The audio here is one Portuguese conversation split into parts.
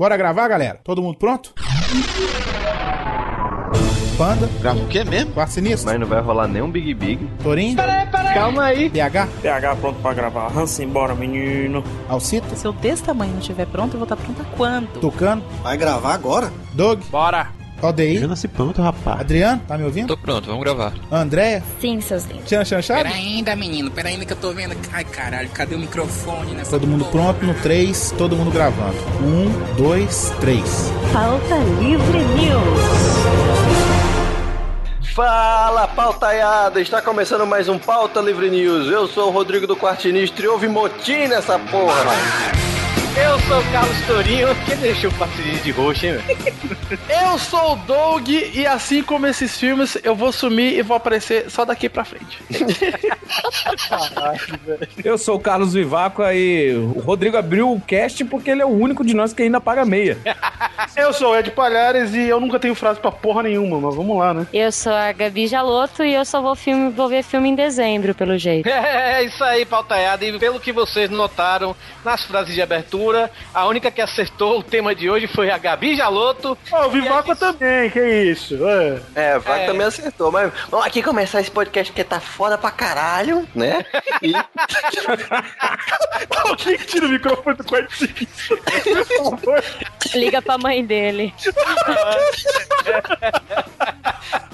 Bora gravar, galera? Todo mundo pronto? Panda, Grava o quê mesmo? Quarto Sinistro, Mas não vai rolar nenhum Big Big. Torinho, Calma aí. PH, PH pronto pra gravar. Hansen, bora, menino. Alcita, Se eu desse tamanho não estiver pronto, eu vou estar pronta quando? Tucano, Vai gravar agora? Doug, Bora. ODI, nasci pronto, rapaz. Adriano, tá me ouvindo? Tô pronto, vamos gravar. Andréia, Sim, seus lindos. Tchan Chan Chave? Pera ainda, menino, pera ainda que eu tô vendo. Ai, caralho, cadê o microfone nessa Todo mundo porra? pronto no 3, todo mundo gravando. 1, 2, 3. Pauta Livre News. Fala, pautaiada! Está começando mais um Pauta Livre News. Eu sou o Rodrigo do Quartinistro e houve motim nessa porra. Eu sou o Carlos Torinho. Quem deixou o passarinho de roxo, hein, velho? Eu sou o Doug e assim como esses filmes, eu vou sumir e vou aparecer só daqui pra frente. Eu sou o Carlos Vivaco e o Rodrigo abriu o cast porque ele é o único de nós que ainda paga meia. Eu sou o Ed Palhares e eu nunca tenho frase pra porra nenhuma, mas vamos lá, né? Eu sou a Gabi Jaloto e eu só vou, filme, vou ver filme em dezembro, pelo jeito. É isso aí, pautaiada. E pelo que vocês notaram nas frases de abertura, a única que acertou o tema de hoje foi a Gabi Jaloto. Ó, o Vivaco também, que isso? É. É, o Vaco É. também acertou, mas vamos aqui começar esse podcast que tá foda pra caralho, né? E Alguém que tira o microfone do quarto seguinte. Por favor. Liga pra mãe dele.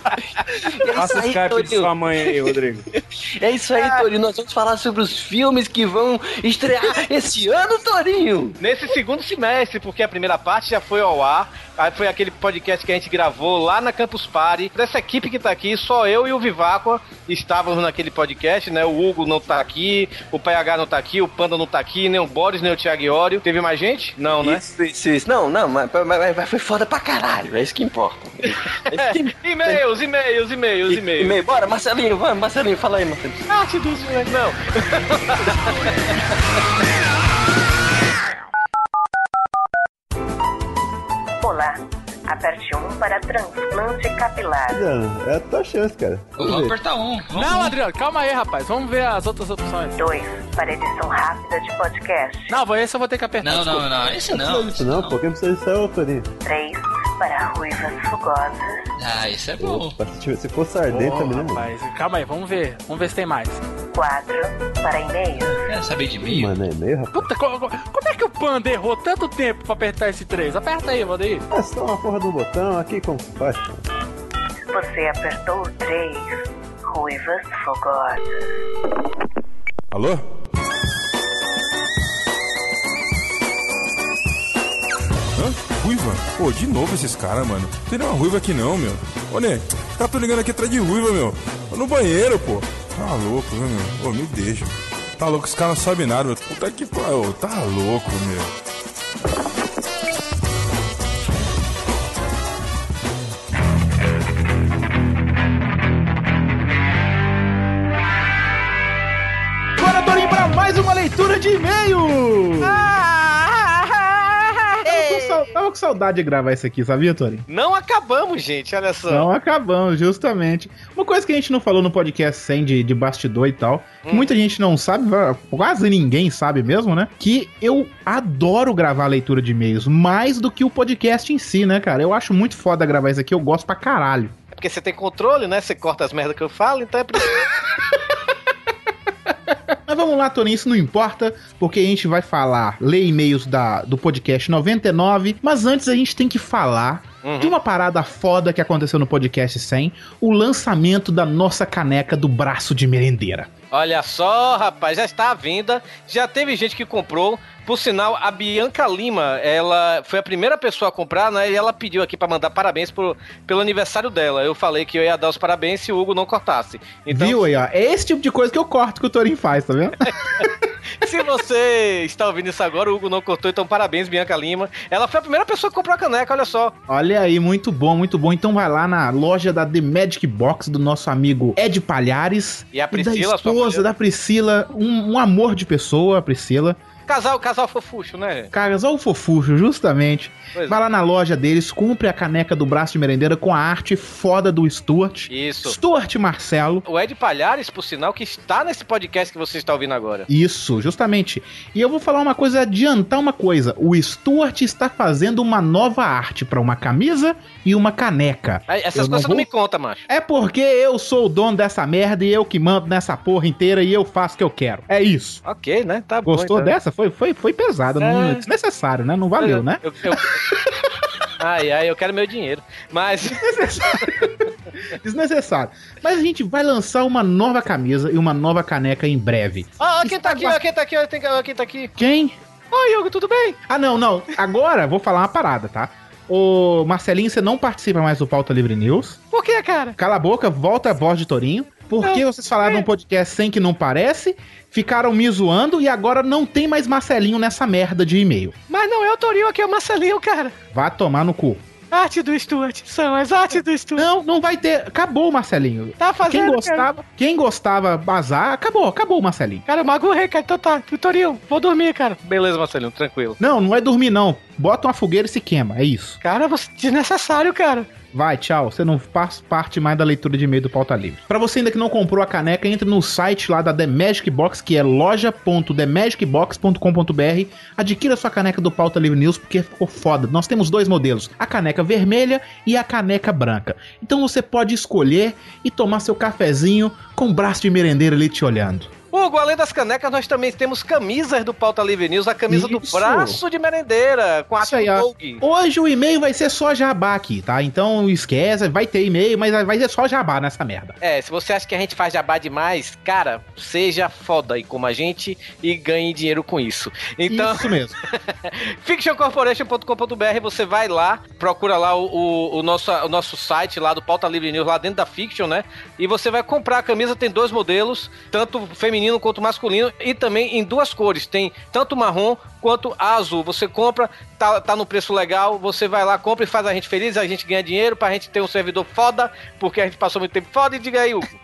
é isso aí, Skype de sua mãe aí, Rodrigo. É isso aí, Torinho. Nós vamos falar sobre os filmes que vão estrear esse ano, Torinho. Nesse segundo semestre, porque a primeira parte já foi ao ar, aí foi aquele podcast que a gente gravou lá na Campus Party. Dessa equipe que tá aqui, só eu e o Viváqua estávamos naquele podcast, né? O Hugo não tá aqui, o PH não tá aqui, o Panda não tá aqui, nem o Boris, nem o Thiago Iório. Teve mais gente? Não, né? Isso, isso, isso. Não, não, mas, mas- mas foi foda pra caralho. É isso que importa. É isso que E-mails, e-mails, e-mails, e-mails. E-mail. Bora, Marcelinho, vamos, Marcelinho, fala aí, Marcelinho. Parte dos não. Olá. Aperte 1 para transplante capilar. É a tua chance, cara. Vamos apertar um. Vamos Não, Adriano, calma aí, rapaz. Vamos ver as outras opções. 2 para edição rápida de podcast. Não, esse eu vou ter que apertar. Não, desculpa. não, não. Esse Não não. disso não, pô. Quem precisa disso é o Torinho. 3 para ruivas fogosas. Ah, isso é bom. Opa, se, ardente Ô, também, né? rapaz, calma aí, vamos ver. Vamos ver se tem mais. 4 para e-mails. Quer saber de mim? Mano, é meio, rapaz. Puta, co- co- como é que o Panda errou tanto tempo pra apertar esse 3? Aperta aí, Valdeir. É só uma porra do botão aqui, como se faz? pô? Você apertou o 3. Ruivas fogosas. Alô? Hã? Ruiva? Pô, de novo esses caras, mano. Não tem nenhuma ruiva aqui não, meu. Ô, os caras tão ligando aqui atrás de ruiva, meu. Tô no banheiro, pô. Tá louco, meu? Ô, me deixa. Tá louco, os caras não sabem nada, meu. Puta que pariu. Tá louco, meu. Com, saudade de gravar isso aqui, sabia, Torinho? Não acabamos, gente, olha só. Não acabamos, justamente. Uma coisa que a gente não falou no podcast 100 de, de bastidor e tal, que muita gente não sabe, quase ninguém sabe mesmo, né? Que eu adoro gravar a leitura de e-mails, mais do que o podcast em si, né, cara? Eu acho muito foda gravar isso aqui, eu gosto pra caralho. É porque você tem controle, né? Você corta as merdas que eu falo, então é por isso. Mas vamos lá, Toninho, isso não importa, porque a gente vai falar, ler e-mails da, do podcast 99, mas antes a gente tem que falar de uma parada foda que aconteceu no podcast 100, o lançamento da nossa caneca do braço de merendeira. Olha só, rapaz, já está à venda. Já teve gente que comprou. Por sinal, a Bianca Lima, ela foi a primeira pessoa a comprar, né? E ela pediu aqui para mandar parabéns pro, pelo aniversário dela. Eu falei que eu ia dar os parabéns se o Hugo não cortasse. Então, Viu aí, ó? É esse tipo de coisa que eu corto que o Torinho faz, tá vendo? se você está ouvindo isso agora, o Hugo não cortou, então parabéns, Bianca Lima. Ela foi a primeira pessoa que comprou a caneca, olha só. Olha aí, muito bom, muito bom. Então vai lá na loja da The Magic Box do nosso amigo Ed Palhares. E a da Priscila, sua esposa mulher. da Priscila, um, um amor de pessoa, a Priscila. Casal, casal fofucho, né? Casal Fofuxo, justamente. Pois Vai lá na loja deles, compre a caneca do braço de merendeira com a arte foda do Stuart. Isso. Stuart Marcelo. O Ed Palhares, por sinal, que está nesse podcast que você está ouvindo agora. Isso, justamente. E eu vou falar uma coisa, adiantar uma coisa. O Stuart está fazendo uma nova arte para uma camisa e uma caneca. Essas Eu coisas você vou- não me conta, macho. É porque eu sou o dono dessa merda e eu que mando nessa porra inteira e eu faço o que eu quero. É isso. Ok, né? Tá bom. Gostou então. dessa? Foi, foi, foi pesada, não, É. desnecessário, né? Não valeu, né? Eu- eu- Ai, ai, eu quero meu dinheiro. Mas. Desnecessário. Mas a gente vai lançar uma nova camisa e uma nova caneca em breve. Ah, quem tá aqui, ó, quem tá aqui, ó, ó, quem tá aqui? Quem? Oi, Hugo, tudo bem? Ah, não, não. Agora vou falar uma parada, tá? Ô, Marcelinho, você não participa mais do Pauta Livre News. Por que, cara? Cala a boca, volta a voz de Torinho. Por que vocês falaram num podcast sem que não parece? Ficaram me zoando e agora não tem mais Marcelinho nessa merda de e-mail. Mas não é o Torinho aqui, é o Marcelinho, cara. Vá tomar no cu. Arte do Stuart, são as artes do Stuart. Não, não vai ter. Acabou o Marcelinho. Tá fazendo, Quem cara. gostava, quem gostava bazar, acabou, acabou o Marcelinho. Cara, eu magurrei, cara. Então tá, Torinho, vou dormir, cara. Beleza, Marcelinho, tranquilo. Não, não é dormir não. Bota uma fogueira e se queima, é isso. Cara, você desnecessário, cara. Vai, tchau. Você não faz parte mais da leitura de e-mail do Pauta Livre. Pra você ainda que não comprou a caneca, entre no site lá da The Magic Box, que é loja.themagicbox.com.br. Adquira sua caneca do Pauta Livre News, porque ficou foda. Nós temos dois modelos, a caneca vermelha e a caneca branca. Então você pode escolher e tomar seu cafezinho com o braço de merendeira ali te olhando. Hugo, além das canecas, nós também temos camisas do Pauta Livre News, a camisa do Isso. braço de merendeira, com a Isso aí, do. Hoje o e-mail vai ser só jabá aqui, tá? Então esquece, vai ter e-mail, mas vai ser só jabá nessa merda. É, se você acha que a gente faz jabá demais, cara, seja foda aí como a gente e ganhe dinheiro com isso. Então, Isso mesmo. fictioncorporation.com.br, você vai lá, procura lá o, o, o nosso, o nosso site lá do Pauta Livre News, lá dentro da Fiction, né? E você vai comprar a camisa, tem dois modelos, tanto feminino quanto masculino, e também em duas cores, tem tanto marrom quanto azul. Você compra, tá, tá no preço legal, você vai lá, compra e faz a gente feliz, a gente ganha dinheiro pra gente ter um servidor foda, porque a gente passou muito tempo foda, e diga aí, Hugo.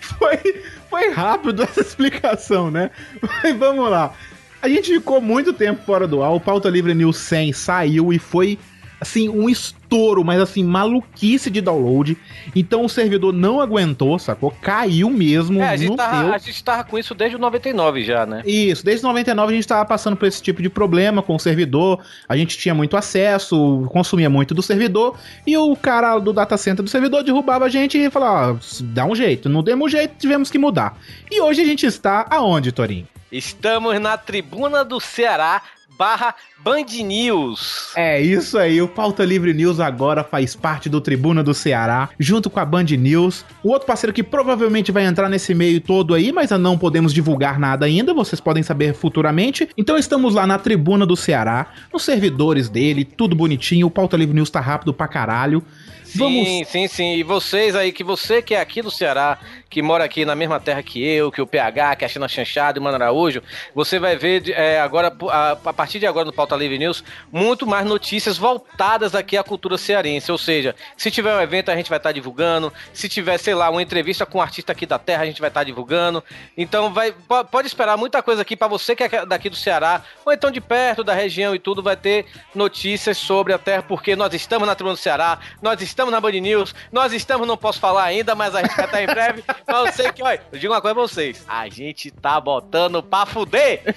foi, foi rápido essa explicação, né? Mas vamos lá. A gente ficou muito tempo fora do ar. O Pauta Livre News 100 saiu e foi, assim, um estouro, mas assim, maluquice de download. Então o servidor não aguentou, sacou? Caiu mesmo. É, a gente, tava, a gente tava com isso desde o 99 já, né? Isso, desde 99 a gente tava passando por esse tipo de problema com o servidor. A gente tinha muito acesso, consumia muito do servidor. E o cara do data center do servidor derrubava a gente e falava: ó, dá um jeito. Não demos jeito, tivemos que mudar. E hoje a gente está aonde, Torinho? Estamos na tribuna do Ceará barra Band News. É isso aí, o Pauta Livre News agora faz parte do Tribuna do Ceará, junto com a Band News. O outro parceiro que provavelmente vai entrar nesse meio todo aí, mas não podemos divulgar nada ainda, vocês podem saber futuramente. Então estamos lá na Tribuna do Ceará, nos servidores dele, tudo bonitinho, o Pauta Livre News tá rápido pra caralho. Sim, sim, sim. E vocês aí, que você que é aqui do Ceará, que mora aqui na mesma terra que eu, que o PH, que é a China Chanchado e o Mano Araújo, você vai ver é, agora, a, a partir de agora no Pauta Livre News, muito mais notícias voltadas aqui à cultura cearense. Ou seja, se tiver um evento, a gente vai estar divulgando. Se tiver, sei lá, uma entrevista com um artista aqui da terra, a gente vai estar divulgando. Então vai, po- pode esperar muita coisa aqui para você que é daqui do Ceará, ou então de perto da região e tudo, vai ter notícias sobre a terra, porque nós estamos na Tribuna do Ceará, nós estamos na Band News, nós estamos, não posso falar ainda, mas a gente vai estar em breve. Mas eu sei que, olha, eu digo uma coisa pra vocês: a gente tá botando pra fuder.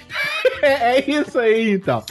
É, é isso aí, então.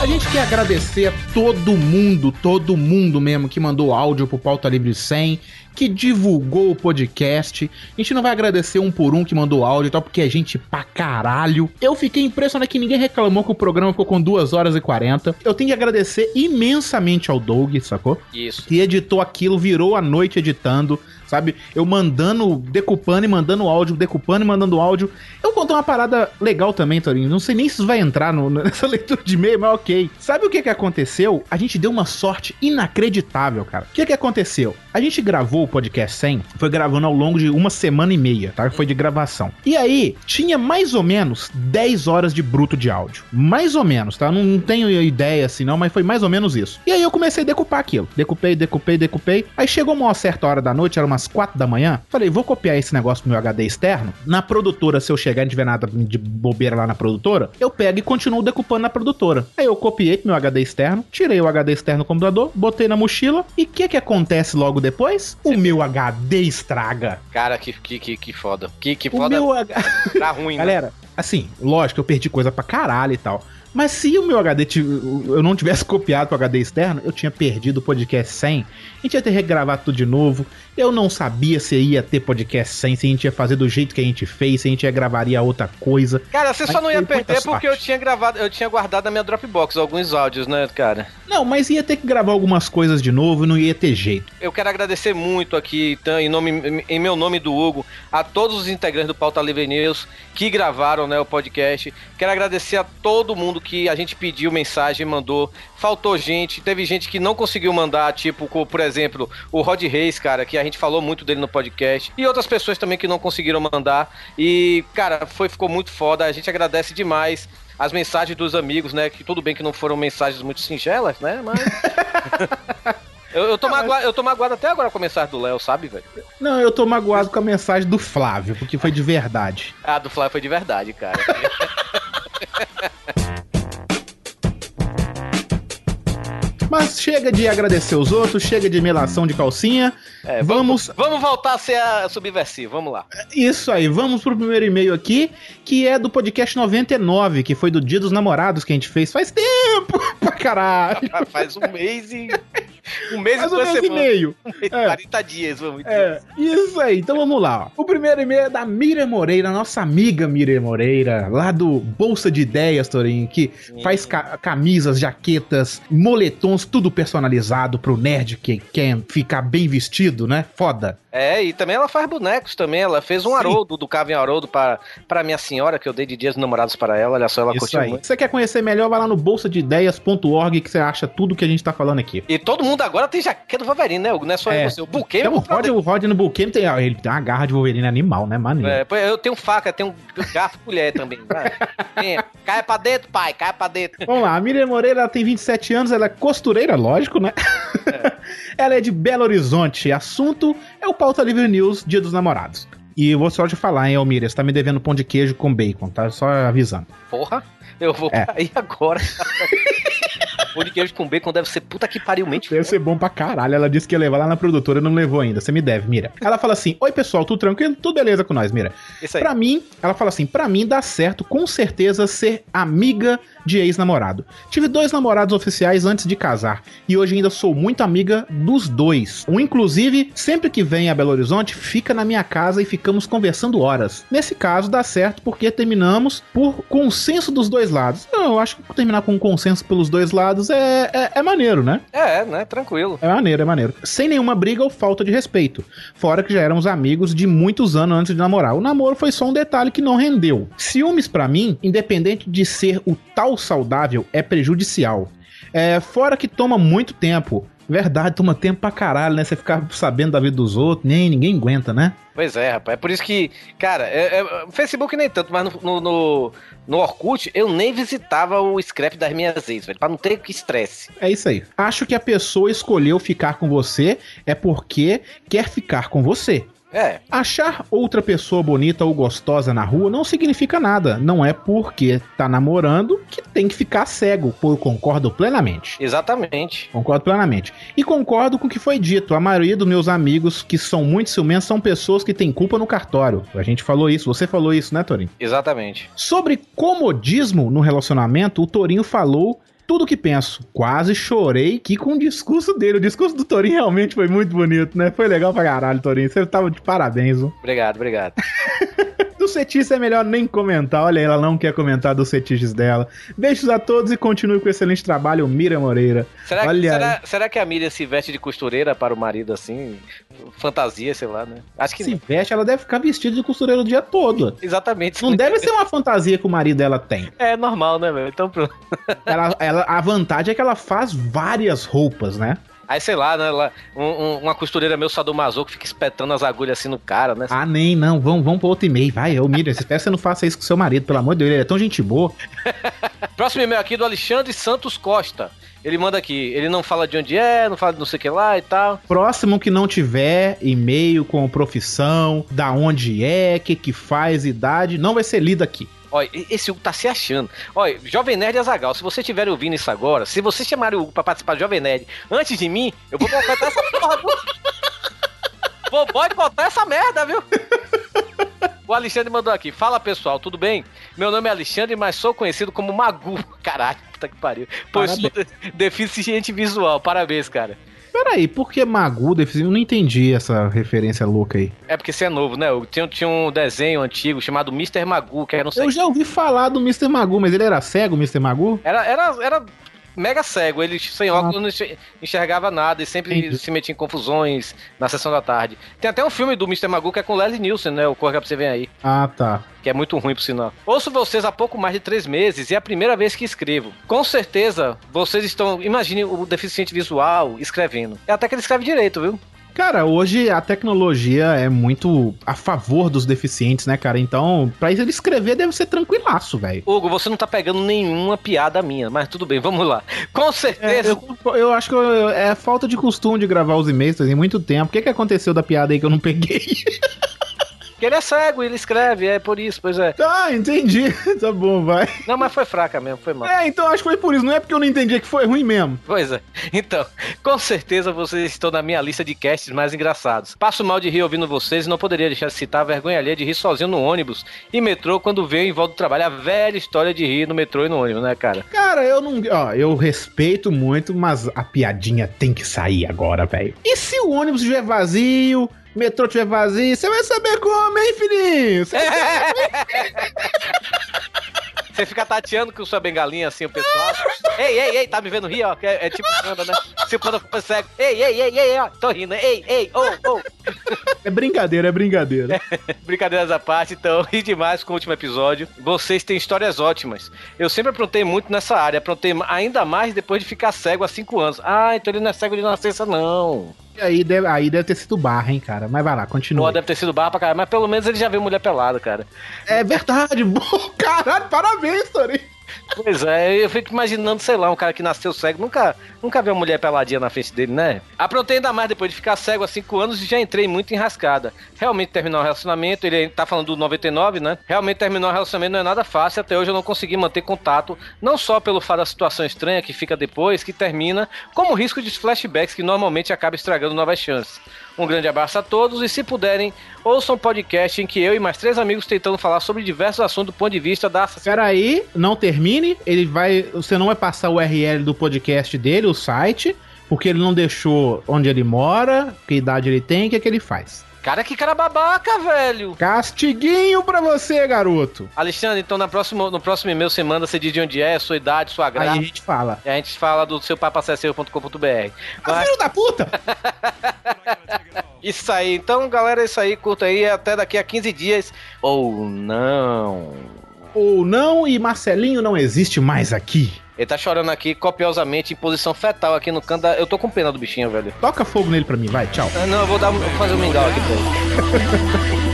A gente quer agradecer a todo mundo, todo mundo mesmo que mandou áudio pro Pauta Livre 100, que divulgou o podcast. A gente não vai agradecer um por um que mandou áudio e tal, porque é gente pra caralho. Eu fiquei impressionado que ninguém reclamou que o programa ficou com 2 horas e 40. Eu tenho que agradecer imensamente ao Doug, sacou? Isso. Que editou aquilo, virou a noite editando, sabe? Eu mandando, decupando e mandando áudio, decupando e mandando áudio. Eu vou contar uma parada legal também, Torinho. Não sei nem se isso vai entrar no- nessa leitura de e-mail, mas ok. Sabe o que que aconteceu? A gente deu uma sorte inacreditável, cara. O que que aconteceu? A gente gravou o podcast 100, foi gravando ao longo de uma semana e meia, tá? Foi de gravação. E aí, tinha mais ou menos 10 horas de bruto de áudio. Mais ou menos, tá? Não, não tenho ideia assim não, mas foi mais ou menos isso. E aí eu comecei a decupar aquilo. Decupei, decupei, decupei. Aí chegou uma certa hora da noite, era umas 4 da manhã. Falei, vou copiar esse negócio pro meu HD externo. Na produtora, se eu chegar e não tiver nada de bobeira lá na produtora, eu pego e continuo decupando na produtora. Aí eu copiei pro meu HD externo, tirei o HD externo do computador, botei na mochila. E o que que acontece logo depois? O meu HD estraga. Cara, que, que, que, que foda. Que, que O foda. meu H... Tá ruim, né? Galera, assim, lógico, eu perdi coisa pra caralho e tal. Mas se o meu HD, eu não tivesse copiado pro HD externo, eu tinha perdido o podcast 100. A gente ia ter que regravar tudo de novo. Eu não sabia se ia ter podcast 100, se a gente ia fazer do jeito que a gente fez, se a gente ia gravaria outra coisa. Cara, você só Mas não ia perder porque eu tinha gravado, eu tinha guardado na minha Dropbox alguns áudios, né, cara? Não, mas ia ter que gravar algumas coisas de novo e não ia ter jeito. Eu quero agradecer muito aqui, então, em, nome, em meu nome do Hugo, a todos os integrantes do Pauta Livre News que gravaram né, o podcast. Quero agradecer a todo mundo que a gente pediu mensagem, mandou. Faltou gente, teve gente que não conseguiu mandar, tipo, por exemplo, o Rod Reis, cara, que a gente falou muito dele no podcast. E outras pessoas também que não conseguiram mandar. E, cara, foi, ficou muito foda. A gente agradece demais as mensagens dos amigos, né? Que tudo bem que não foram mensagens muito singelas, né? Mas. Eu, eu, tô magoado, eu tô magoado até agora com a mensagem do Léo, sabe, velho? Não, eu tô magoado com a mensagem do Flávio, porque foi de verdade. A do Flávio foi de verdade, cara. Mas chega de agradecer os outros, chega de melação de calcinha. É, vamos Vamos voltar a ser a subversivo, vamos lá. Isso aí, vamos pro primeiro e-mail aqui, que é do podcast 99, que foi do Dia dos Namorados que a gente fez faz tempo pra caralho. Faz um mês e. Um mês Faz e um duas mês e semanas. meio. Um mês, É. 40 dias, vamos dizer. É, isso aí, então vamos lá. ó. O primeiro e-mail é da Miriam Moreira, nossa amiga Miriam Moreira, lá do Bolsa de Ideias, Torinho, que faz ca- camisas, jaquetas, moletons, tudo personalizado pro nerd que quer ficar bem vestido, né? Foda. É, e também ela faz bonecos também. Ela fez um Haroldo do Cavem Haroldo para, para minha senhora, que eu dei de dias dos namorados para ela. Olha só, ela Isso curtiu aí. muito. Se você quer conhecer melhor, vai lá no bolsadeideas.org que você acha tudo que a gente tá falando aqui. E todo mundo agora tem jaqueta do Wolverine, né, Hugo? Não é só É. você. O buquê Então, o Rod, o Rod no buquê tem, ele tem uma garra de Wolverine animal, né, maneiro? É, eu tenho faca, tenho garfo e colher também. Cai pra dentro, pai, cai pra dentro. Vamos lá, a Miriam Moreira ela tem 27 anos, ela é costureira, lógico, né? ela é de Belo Horizonte. Assunto é o Pauta Livre News, Dia dos Namorados. E eu vou só te falar, hein, Almira, você tá me devendo pão de queijo com bacon, tá? Só avisando. Porra, eu vou É. cair agora. Pão de queijo com bacon deve ser puta que pariu mente. Deve ser bom pra caralho. Ela disse que ia levar lá na produtora, não levou ainda. Você me deve, Mira. Ela fala assim: Oi, pessoal, tudo tranquilo? Tudo beleza com nós, Mira. Isso aí. Pra mim, ela fala assim: Pra mim dá certo, com certeza, ser amiga de ex-namorado. Tive dois namorados oficiais antes de casar e hoje ainda sou muito amiga dos dois. Um, inclusive, sempre que vem a Belo Horizonte, fica na minha casa e ficamos conversando horas. Nesse caso, dá certo porque terminamos por consenso dos dois lados. Eu acho que terminar com um consenso pelos dois lados é, é, é maneiro, né? É, né? Tranquilo. É maneiro, é maneiro. Sem nenhuma briga ou falta de respeito. Fora que já éramos amigos de muitos anos antes de namorar. O namoro foi só um detalhe que não rendeu. Ciúmes, pra mim, independente de ser o tal saudável, é prejudicial. É, fora que toma muito tempo. Verdade, toma tempo pra caralho, né? Você ficar sabendo da vida dos outros, nem ninguém aguenta, né? Pois é, rapaz. É por isso que, cara, é, é- Facebook nem tanto, mas no, no, no, no Orkut eu nem visitava o scrap das minhas ex, velho, pra não ter que estresse. É isso aí. Acho que a pessoa escolheu ficar com você é porque quer ficar com você. É. Achar outra pessoa bonita ou gostosa na rua não significa nada. Não é porque tá namorando que tem que ficar cego. Eu concordo plenamente. Exatamente. Concordo plenamente. E concordo com o que foi dito. A maioria dos meus amigos que são muito ciumentos são pessoas que têm culpa no cartório. A gente falou isso. Você falou isso, né, Torinho? Exatamente. Sobre comodismo no relacionamento, o Torinho falou tudo o que penso. Quase chorei que com o discurso dele. O discurso do Torinho realmente foi muito bonito, né? Foi legal pra caralho, Torinho. Você tava de parabéns, viu? Obrigado, obrigado. Do fetiche é melhor nem comentar. Olha, ela não quer comentar dos fetiches dela. Beijos a todos e continue com o excelente trabalho, Mira Moreira. Será, que- Olha será, será que a Miriam se veste de costureira para o marido assim? Fantasia, sei lá, né? Acho que se veste, ela deve ficar vestida de costureira o dia todo. Exatamente. Não deve ser uma fantasia que o marido dela tem. É normal, né, velho? Então pronto. Ela, ela- a vantagem é que ela faz várias roupas, né? Aí, sei lá, né? lá, um- um- uma costureira meu sadomasoco fica espetando as agulhas assim no cara, né? Ah, nem, não. Vamos, vamos pro outro e-mail. Vai, ô Miriam, espero que você não faça isso com seu marido, pelo amor de Deus. Ele é tão gente boa. Próximo e-mail aqui do Alexandre Santos Costa. Ele manda aqui, ele não fala de onde é, não fala de não sei o que lá e tal. Próximo que não tiver e-mail com profissão, da onde é, que que faz, idade, não vai ser lido aqui. Olha, esse Hugo tá se achando. Olha, Jovem Nerd Azagal, se você estiver ouvindo isso agora, se você chamar o Hugo pra participar do Jovem Nerd antes de mim, eu vou boicotar essa porra. Vou boicotar essa merda, viu? O Alexandre mandou aqui. Fala pessoal, tudo bem? Meu nome é Alexandre, mas sou conhecido como Magu. Caralho, puta que pariu. Pois sou de- deficiente visual. Parabéns, cara. Peraí, por que Magu deficiente? Eu não entendi essa referência louca aí. É porque você é novo, né? Hugo? Tinha, tinha um desenho antigo chamado Mr. Magu, que era não sei. Eu já ouvi falar do Mr. Magu, mas ele era cego, Mr. Magu? Era, era, era mega cego, ele sem óculos não enxer- enxergava nada e sempre Entendi. se metia em confusões na sessão da tarde. Tem até um filme do Mr. Magu que é com o Leslie Nielsen, né? O Corre pra você ver aí. Ah, tá. Que é muito ruim, por sinal. Ouço vocês há pouco mais de três meses e é a primeira vez que escrevo. Com certeza, vocês estão. Imagine o deficiente visual escrevendo. É até que ele escreve direito, viu? Cara, hoje a tecnologia é muito a favor dos deficientes, né, cara? Então, pra ele escrever deve ser tranquilaço, velho. Hugo, você não tá pegando nenhuma piada minha, mas tudo bem, vamos lá. Com É, certeza. eu, eu acho que eu- é falta de costume de gravar os e-mails tem muito tempo. O que, que aconteceu da piada aí que eu não peguei? Que ele é cego, ele escreve, é por isso, pois é. Tá, entendi. tá bom, vai. Não, mas foi fraca mesmo, foi mal. É, então acho que foi por isso. Não é porque eu não entendi é que foi ruim mesmo. Pois é. Então, com certeza vocês estão na minha lista de casts mais engraçados. Passo mal de rir ouvindo vocês e não poderia deixar de citar a vergonha alheia de rir sozinho no ônibus e metrô quando veio em volta do trabalho. A velha história de rir no metrô e no ônibus, né, cara? Cara, eu não. Ó, eu respeito muito, mas a piadinha tem que sair agora, velho. E se o ônibus estiver vazio, metrô estiver vazio, você vai saber como, hein, filhinho? Cê- Você fica tateando com sua bengalinha assim, o pessoal. ei, ei, ei, tá me vendo rir, ó? É, é tipo panda, né? Se o panda for cego. Ei, ei, ei, ei, ó. Tô rindo. Ei, ei, oh, oh. É brincadeira, é brincadeira. Brincadeiras à parte, então, ri demais com o último episódio. Vocês têm histórias ótimas. Eu sempre aprontei muito nessa área, aprontei ainda mais depois de ficar cego há 5 anos. Ah, então ele não é cego de nascença, não. Aí deve, aí deve ter sido barra, hein, cara. Mas vai lá, continua. deve ter sido barra pra caralho, mas pelo menos ele já viu mulher pelada, cara. É verdade, bom, caralho, parabéns, Tori. Pois é, eu fico imaginando, sei lá, um cara que nasceu cego, nunca, nunca viu uma mulher peladinha na frente dele, né? Aprontei ainda mais depois de ficar cego há 5 anos e já entrei muito enrascada. Realmente terminar o relacionamento, ele tá falando do 99, né? Realmente terminar o relacionamento não é nada fácil, até hoje eu não consegui manter contato, não só pelo fato da situação estranha que fica depois, que termina, como o risco de flashbacks que normalmente acaba estragando novas chances. Um grande abraço a todos e se puderem, ouçam um podcast em que eu e mais três amigos tentando falar sobre diversos assuntos do ponto de vista da Peraí, não Ele vai. Você não vai passar o URL do podcast dele, o site, porque ele não deixou onde ele mora, que idade ele tem, o que, é que ele faz. Cara, que cara babaca, velho! Castiguinho pra você, garoto. Alexandre, então na próxima, no próximo e-mail você manda, você diz de onde é, sua idade, sua graça. Aí a gente fala. E a gente fala do seu papacesseiro.com.br. Ah, filho da puta! Isso aí, então galera, é isso aí, curta aí, até daqui a 15 dias. Ou não. Ou não, e Marcelinho não existe mais aqui. Ele tá chorando aqui copiosamente em posição fetal aqui no canto da... Eu tô com pena do bichinho, velho. Toca fogo nele pra mim, vai, tchau. Ah, não, eu vou, dar, vou fazer um mingau aqui pra ele.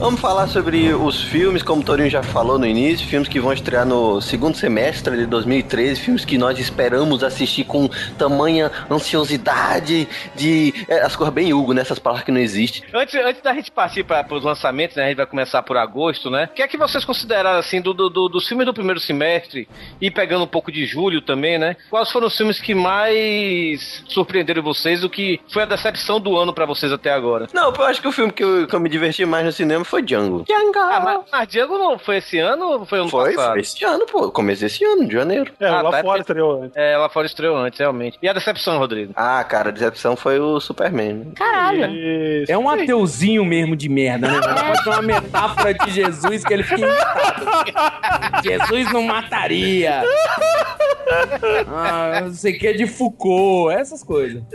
Vamos falar sobre os filmes, como o Torinho já falou no início, filmes que vão estrear no segundo semestre de 2013, filmes que nós esperamos assistir com tamanha ansiosidade de... É, as coisas bem Hugo, nessas palavras que não existem. Antes, antes da gente partir para os lançamentos, né? A gente vai começar por agosto, né? O que é que vocês consideraram, assim, do, do, do- dos filmes do primeiro semestre e pegando um pouco de julho também, né? Quais foram os filmes que mais surpreenderam vocês? O que foi a decepção do ano para vocês até agora? Não, eu acho que o filme que eu, que eu me diverti mais no cinema foi Django. Ah, mas, mas Diego não foi esse ano ou foi ano Foi, passado? foi esse ano, pô. Começo desse ano, de janeiro. É, Ah, lá tá, fora é- estreou antes. É, lá fora estreou antes, realmente. E a decepção, Rodrigo? Ah, cara, a decepção foi o Superman. Caralho. Isso. É um ateuzinho mesmo de merda, né? velho? Pode ser uma metáfora de Jesus que ele fica irritado. Jesus não mataria. Ah, não sei o que é de Foucault, essas coisas.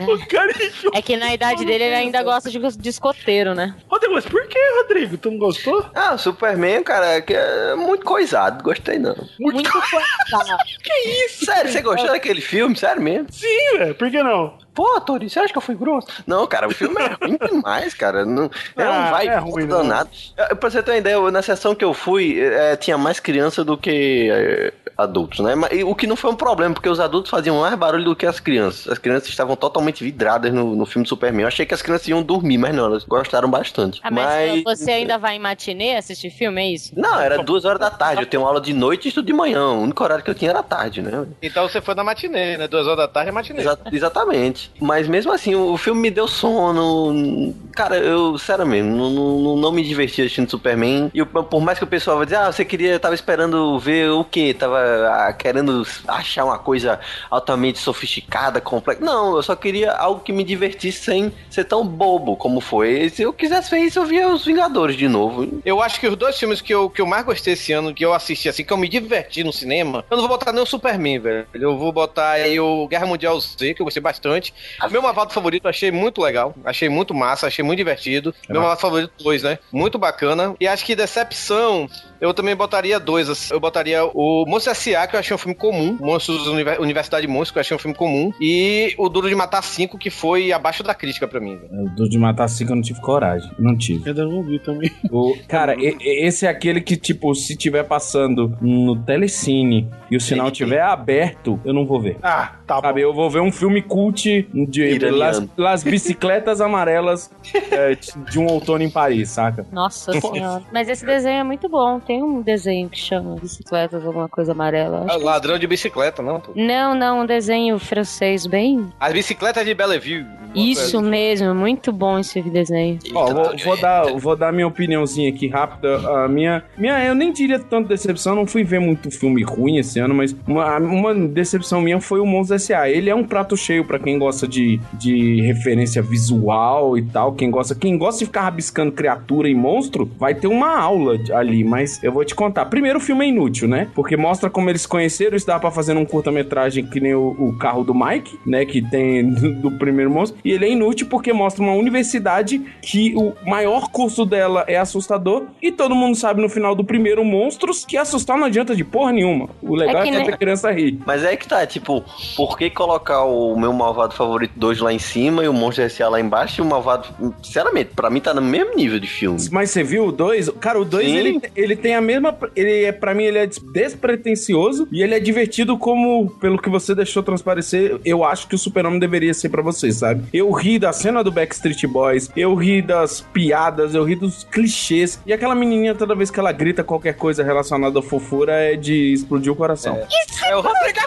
o cara. É que na idade dele ele ainda gosta de, de escoteiro, né? Mas por que, Rodrigo? Tu não gostou? Ah, o Superman, cara, que é muito coisado. Gostei não. Muito coitado. Que isso? Sério, você gostou daquele filme? Sério mesmo? Sim, velho. Por que não? Pô, Tori, você acha que eu fui grosso? Não, cara, o filme é ruim demais, cara. Não, é Ah, um vai é ruim, não. danado. É, Pra você ter uma ideia, na sessão que eu fui, é, tinha mais criança do que é, adultos, né? Mas, e o que não foi um problema, porque os adultos faziam mais barulho do que as crianças. As crianças estavam totalmente vidradas no, no filme do Superman. Eu achei que as crianças iam dormir, mas não, elas gostaram bastante. Ah, mas você ainda vai em matinê assistir filme, é isso? Não, era duas horas da tarde. Eu tenho aula de noite e estudo de manhã. O único horário que eu tinha era tarde, né? Então você foi na matinê, né? Duas horas da tarde é matinê. Exa- exatamente. Mas mesmo assim, o, filme me deu sono. Cara, eu, sério mesmo, não, não, não me diverti assistindo Superman. E por mais que o pessoal vai dizer, ah, você queria, tava esperando ver o quê? Tava ah, querendo achar uma coisa altamente sofisticada, complexa. Não, eu só queria algo que me divertisse sem ser tão bobo como foi. Se eu quisesse ver isso, eu via os Vingadores de novo. Eu acho que os dois filmes que eu, que eu mais gostei esse ano, que eu assisti assim, que eu me diverti no cinema, eu não vou botar nem o Superman, velho. Eu vou botar aí o Guerra Mundial Z, que eu gostei bastante. Meu Mavado favorito, eu achei muito legal. Achei muito massa, achei muito divertido. Meu Mavado favorito, dois, né? Muito bacana. E acho que Decepção, eu também botaria dois. assim. Eu botaria o Monstro S.A., que eu achei um filme comum. Monstros Univer- Universidade Monstros, que eu achei um filme comum. E o Duro de Matar 5, que foi abaixo da crítica pra mim, velho. O do de matar cinco eu não tive coragem. Não tive. Eu ainda não vi também. O, cara, e- e- esse é aquele que, tipo, se tiver passando no telecine e o sinal tiver aberto, eu não vou ver. Ah, tá Sabe, eu vou ver um filme cult de las, las Bicicletas Amarelas é, de um outono em Paris, saca? Nossa senhora. Mas esse desenho é muito bom. Tem um desenho que chama Bicicletas, alguma coisa amarela. acho. Ladrão de bicicleta, não, pô. Não, não, um desenho francês bem. As bicicletas de Bellevue. Isso mesmo, muito bom esse desenho. Ó, vou, vou dar, vou dar minha opiniãozinha aqui rápida. A minha, minha, eu nem diria tanto decepção, não fui ver muito filme ruim esse ano, mas uma, uma decepção minha foi o Monstros S.A. Ele é um prato cheio pra quem gosta de, de referência visual e tal. Quem gosta, quem gosta de ficar rabiscando criatura e monstro, vai ter uma aula ali, mas eu vou te contar. Primeiro, o filme é inútil, né? Porque mostra como eles se conheceram, isso dá pra fazer um curta-metragem que nem o, o carro do Mike, né? Que tem do, primeiro monstro. E ele é inútil porque mostra uma universidade que o maior curso dela é assustador. E todo mundo sabe no final do primeiro monstros que assustar não adianta de porra nenhuma. O legal É é, que que nem- a criança ri. Mas é que tá, tipo, por que colocar o meu malvado favorito 2 lá em cima e o Monstro S.A. lá embaixo e o malvado. Sinceramente, pra mim tá no mesmo nível de filme. Mas você viu o 2? Cara, o 2 Sim. ele, ele tem a mesma. Ele é, pra mim, ele é des- despretensioso e ele é divertido como, pelo que você deixou transparecer, eu acho que o Super-Homem deveria ser pra você, sabe? Eu ri da cena do Backstreet Boys, eu ri das piadas, eu ri dos clichês. E aquela menininha, toda vez que ela grita qualquer coisa relacionada à fofura, é de explodir o coração. É o Rodrigo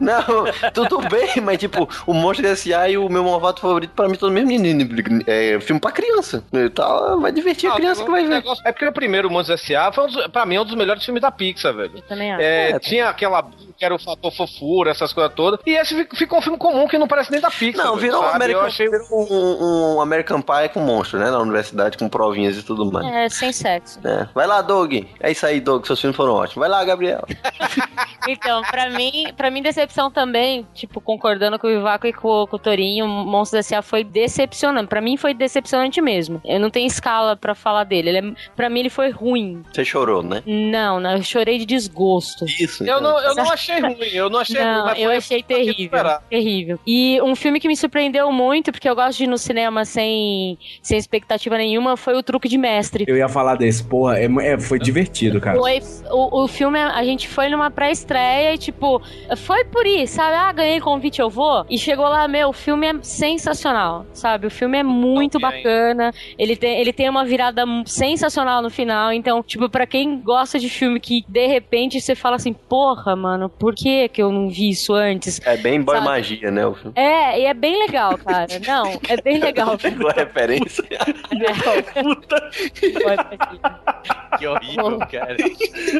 Não, tudo bem, mas tipo, o Monstro S.A. e o meu malvado favorito pra mim no mesmo. É filme pra criança. Tá, vai divertir a criança que vai ver. É porque o primeiro Monstros S.A. foi um dos, pra mim é um dos melhores filmes da Pixar, velho. Também acho. É, tinha aquela que era o fator fofura, essas coisas todas. E esse fi- ficou um filme comum que não parece nem da Pixar. Não, velho, virou, um sabe? American, Eu achei... virou um, um American Pie com monstro, né? Na universidade, com provinhas e tudo mais. É, sem sexo. É. Vai lá, Doug. É isso aí, Doug. Seus filmes foram ótimos. Vai lá, Gabriel. Então, pra mim, pra mim, decepção também, tipo, concordando com o Vivaco e com, com o Torinho, Monstros S.A. foi decepcionante. Pra mim foi decepcionante mesmo. Eu não tenho escala pra falar dele. Ele é, pra mim ele foi ruim. Você chorou, né? Não, não, eu chorei de desgosto. Isso. Eu não, eu não achei ruim, eu não achei ruim, Não, mas eu foi- achei foi terrível. esperar. Terrível. E um filme que me surpreendeu muito, porque eu gosto de ir no cinema sem, sem expectativa nenhuma, foi o Truque de Mestre. Eu ia falar desse, porra, é, é- foi divertido, cara. Foi, o, o filme, a gente foi numa pré-estreia e, tipo, foi por isso, sabe? Ah, ganhei convite, eu vou. E chegou lá, meu, o filme é sensacional, sabe? O filme é muito bacana. Ele tem, ele tem uma virada sensacional no final. Então, tipo, pra quem gosta de filme que de repente você fala assim, porra, mano, por que que eu não vi isso antes? É bem boy Sabe? magia, né? O filme. É, e é bem legal, cara. Não, é bem legal. Pegou a referência. que horrível, cara.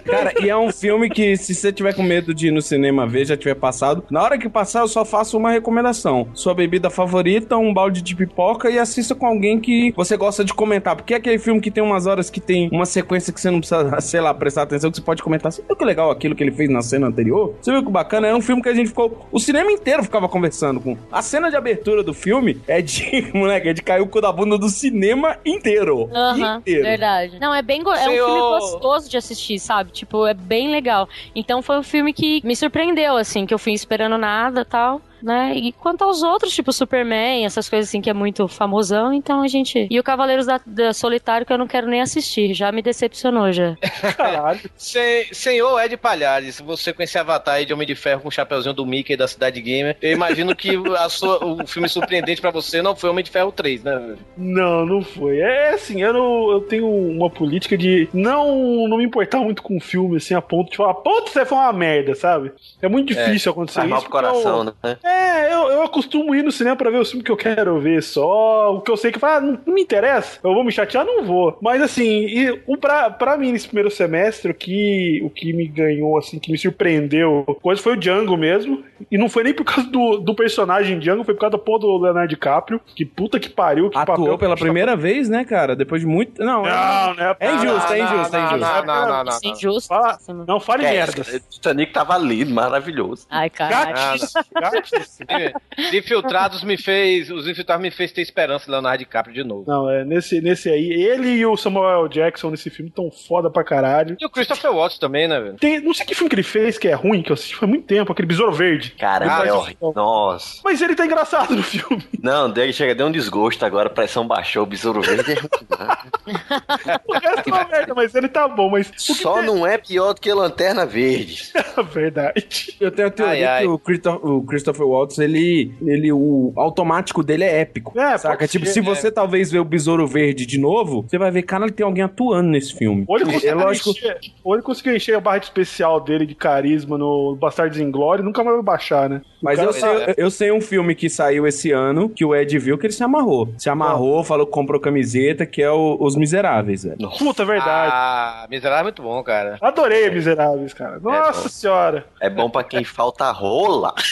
Cara, e é um filme que, se você tiver com medo de ir no cinema ver, já tiver passado, na hora que passar, eu só faço uma recomendação. Sua bebida favorita, um balde de pipoca e assista com alguém que você gosta de comentar. Porque é aquele filme que tem umas horas que tem uma sequência que você não precisa, sei lá, prestar atenção, que você pode comentar. Você viu que legal aquilo que ele fez na cena anterior? Você viu que bacana? Era um filme que a gente ficou. O cinema inteiro ficava conversando com. A cena de abertura do filme é de. Moleque, é de cair o cu da bunda do cinema inteiro. Aham, inteiro. verdade. Não, é bem go- é um filme gostoso de assistir, sabe? Tipo, é bem legal. Então foi um filme que me surpreendeu, assim, que eu fui esperando nada e tal. Né? E quanto aos outros, tipo Superman, essas coisas assim que é muito famosão, então a gente. E o Cavaleiros da, da Solitário, que eu não quero nem assistir, já me decepcionou já. Caralho. Se- senhor Ed Palhares, você com esse avatar aí de Homem de Ferro com o chapeuzinho do Mickey da Cidade Gamer, eu imagino que a sua- o filme surpreendente pra você não foi Homem de Ferro 3, né? velho? Não, não foi. É assim, eu, não- eu tenho uma política de não, não me importar muito com o filme, assim, a ponto de falar, a ponto você foi uma merda, sabe? É muito difícil acontecer Faz mal isso. pro porque coração, eu- né? É, eu, eu costumo ir no cinema pra ver o filme que eu quero ver só. O que eu sei que ah, não, não me interessa, eu vou me chatear, não vou. Mas assim, e, o pra, pra mim nesse primeiro semestre, o que, o que me ganhou, assim, que me surpreendeu, coisa foi o Django mesmo. E não foi nem por causa do, do personagem Django, foi por causa da porra do Leonardo DiCaprio. Que puta que pariu, que Atuou papel. pela primeira vez, né, cara? Depois de muito. Não, Não, né? É injusto, é Não, injusto, é não, injusto. não, não, não, não, Isso é não. injusto. Fala- não fale É, merda. Titanic tava lindo, maravilhoso. Ai, caralho. De Infiltrados me fez. Os Infiltrados me fez ter esperança, Leonardo DiCaprio de novo. Não, é, nesse, nesse aí, ele e o Samuel Jackson nesse filme tão foda pra caralho. E o Christopher Watts também, né, velho? Tem, não sei que filme que ele fez que é ruim, que eu assisti faz muito tempo, aquele Besouro Verde. Cara, Ele é horrível. Nossa. Mas ele tá engraçado no filme. Não, deu, chega, deu um desgosto agora, a pressão baixou, o besouro verde é? O resto é uma merda, mas ele tá bom, mas. Só não é pior do que Lanterna Verde. é verdade. Eu tenho a teoria Ai, ai. que o, Christo- o Christopher Waltz, ele, ele. O automático dele é épico. É, saca? Tipo, ser, se é. você talvez ver o Besouro Verde de novo, você vai ver, cara, tem alguém atuando nesse filme. Ou ele É conseguiu, lógico. encher, ou ele conseguiu encher a barra de especial dele de carisma no Bastardos Inglórios, nunca mais vai baixar, né? Mas eu tá- sei, eu sei um filme que saiu esse ano, que o Ed viu, que ele se amarrou. Se amarrou, falou que comprou camiseta, que é o- Os Miseráveis, velho. Puta, é verdade. Ah, Miserável é muito bom, cara. Adorei Miseráveis, cara. Nossa bom. senhora. É bom pra quem falta rola.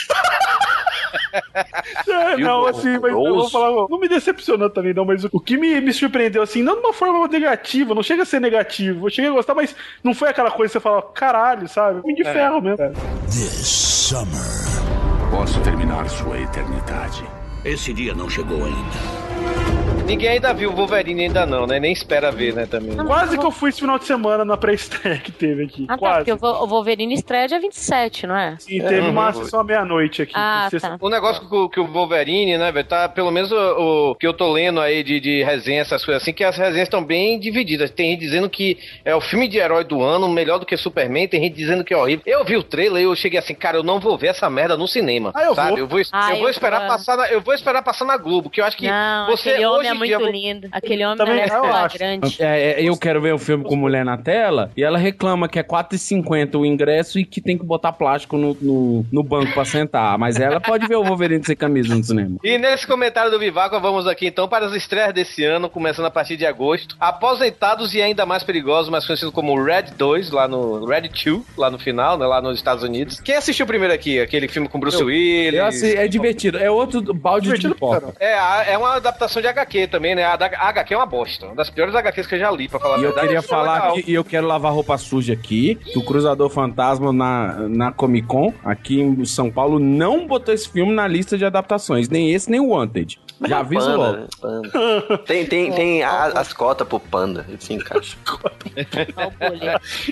É, não, assim, mas eu vou falar, não me decepcionou também, não, mas o, o que me, me surpreendeu, assim, não de uma forma negativa, não chega a ser negativo, eu cheguei a gostar, mas não foi aquela coisa que você fala, caralho, sabe? Homem de É. ferro mesmo. cara. This summer. Posso terminar sua eternidade. Esse dia não chegou ainda. Ninguém ainda viu o Wolverine, ainda não, né? Nem espera ver, né, também. Quase que eu fui esse final de semana na pré-estreia que teve aqui. Ah, tá, Quase. porque o Wolverine estreia dia 27, não é? E teve Uhum. uma sessão à meia-noite aqui. Ah, tá. O negócio que, o- que o Wolverine, né, velho, tá, pelo menos o, o que eu tô lendo aí de, de resenha, essas coisas assim, que as resenhas estão bem divididas. Tem gente dizendo que é o filme de herói do ano, melhor do que Superman, tem gente dizendo que é horrível. Eu vi o trailer e eu cheguei assim, cara, eu não vou ver essa merda no cinema. Ah, eu sabe? vou. Eu vou, Ah, eu vou eu esperar vou. passar na, eu vou esperar passar na Globo, que eu acho que Não, você hoje é muito dia- lindo. Aquele homem Também merece eu grande. É, é, eu quero ver um filme com mulher na tela e ela reclama que é R$4,50 o ingresso e que tem que botar plástico no, no, no banco pra sentar. Mas ela pode ver o Wolverine sem camisa no cinema. E nesse comentário do Vivaco, vamos aqui então para as estreias desse ano, começando a partir de agosto. Aposentados e ainda mais perigosos, mais conhecido como Red 2, lá no Red 2, lá no final, né, lá nos Estados Unidos. Quem assistiu primeiro aqui? Aquele filme com Bruce Willis? Eu, assim, é divertido. É outro balde de Divertido pra pipoca. É, é uma adaptação de HQ também, né? A, da- a HQ é uma bosta. Uma das piores HQs que eu já li, pra falar E a eu verdade. queria Mas é falar aqui, e eu quero lavar roupa suja aqui, que o Cruzador Fantasma na, na Comic Con, aqui em São Paulo, não botou esse filme na lista de adaptações. Nem esse, nem o Wanted. Já aviso Panda, logo. né? Panda. Tem, tem, tem a- as cotas pro panda. Assim, cara.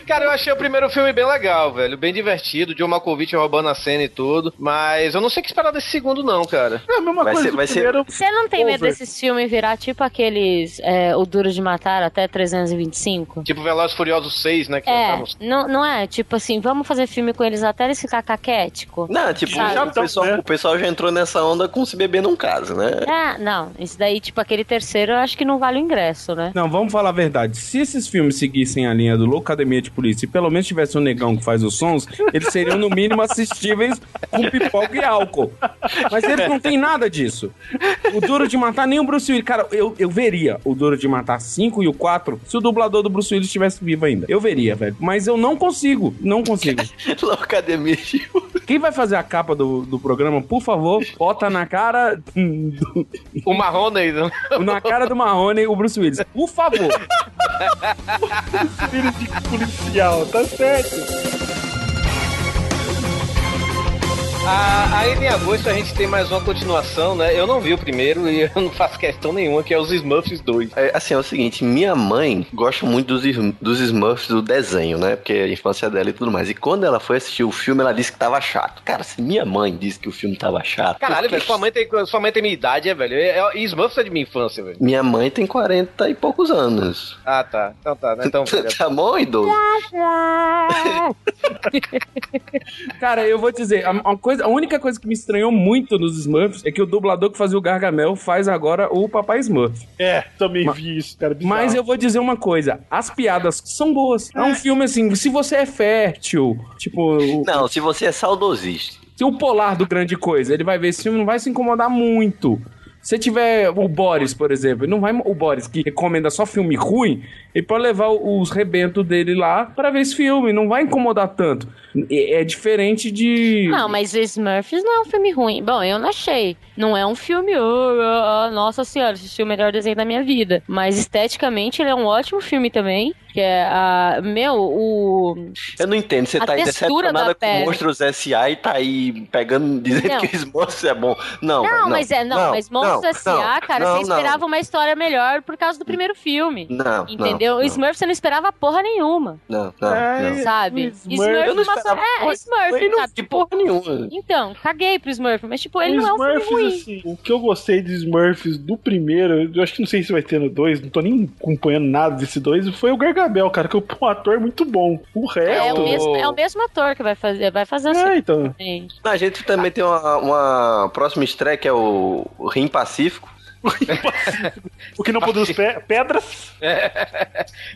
Cara, eu achei o primeiro filme bem legal, velho. Bem divertido. John Malkovich roubando a cena e tudo. Mas eu não sei o que esperar desse segundo, não, cara. É a mesma Vai coisa ser- do vai ser- primeiro. Você não tem medo desses filmes virar tipo aqueles é, O Duro de Matar até 325? Tipo Velozes e Furiosos 6, né? Que É, no- não, não é? Tipo assim, vamos fazer filme com eles até eles ficar caquético? Não, tipo, o, pessoal, o pessoal já entrou nessa onda com se beber num caso, né? É, Ah, não. Isso daí, tipo, aquele terceiro, eu acho que não vale o ingresso, né? Não, vamos falar a verdade. Se esses filmes seguissem a linha do Loucademia de Polícia e pelo menos tivesse um negão que faz os sons, eles seriam no mínimo assistíveis com pipoca e álcool. Mas eles não têm nada disso. O Duro de Matar nem o Bruce Willis. Cara, eu, eu veria o Duro de Matar 5 e o 4 se o dublador do Bruce Willis estivesse vivo ainda. Eu veria, velho. Mas eu não consigo. Não consigo. Loucademia de Quem vai fazer a capa do, do programa, por favor, bota na cara. do- O Marrone, né? na cara do Marrone o Bruce Willis. Por favor. Filho de policial, tá certo. Aí em agosto a gente tem mais uma continuação, né? Eu não vi o primeiro e eu não faço questão nenhuma, que é os Smurfs 2. É, assim, é o seguinte, minha mãe gosta muito dos, dos Smurfs do desenho, né? Porque é a infância dela e tudo mais. E quando ela foi assistir o filme, ela disse que tava chato. Cara, se minha mãe disse que o filme tava chato. Caralho, velho, sua mãe tem, sua mãe tem minha idade, é, velho? É, é, Smurfs é de minha infância, velho. Minha mãe tem 40 e poucos anos. Ah, tá. Então tá, né? Então, velho. tá bom, idoso? Cara, eu vou dizer, a, a coisa, a única coisa que me estranhou muito nos Smurfs é que o dublador que fazia o Gargamel faz agora o Papai Smurf. É, também vi isso, cara. bizarro. Mas eu vou dizer uma coisa, as piadas são boas. É um filme assim, se você é fértil, tipo... o- Não, se você é saudosista. Se o polar do grande coisa, ele vai ver esse filme, não vai se incomodar muito. Se tiver o Boris, por exemplo, não vai o Boris que recomenda só filme ruim, ele pode levar os rebentos dele lá pra ver esse filme, não vai incomodar tanto. É é diferente de Não, mas Smurfs não é um filme ruim. Bom, eu não achei. Não é um filme, oh, oh, oh, nossa senhora, assisti o melhor desenho da minha vida. Mas esteticamente ele é um ótimo filme também. Que é a. Meu, o. Eu não entendo, você A tá aí decepcionada da com pele. Monstros S.A. e tá aí pegando, dizendo Não. que os monstros é bom. Não, Não, velho, mas é, não, mas Monstros não, S.A., cara, não, você esperava uma história melhor por causa do primeiro filme. Não, Entendeu? não, O Smurf você não esperava porra nenhuma. Não, não, não. Sabe? Smurf- Smurf, Eu não uma- esperava é, porra- Smurf, não sabe? vi porra nenhuma. Então, caguei pro Smurf, mas tipo, ele não é um filme Smurfs, ruim. assim, o que eu gostei de Smurfs do primeiro, eu acho que não sei se vai ter no 2, não tô nem acompanhando nada desse 2, foi o Gargabel, cara, que é um ator muito bom. O resto. É o, mesmo, é o mesmo ator que vai fazer, vai fazer É, então. assim. A gente também tem uma, uma próxima estreia que é o, o Rim Pacífico. O que não produz pe- pedras.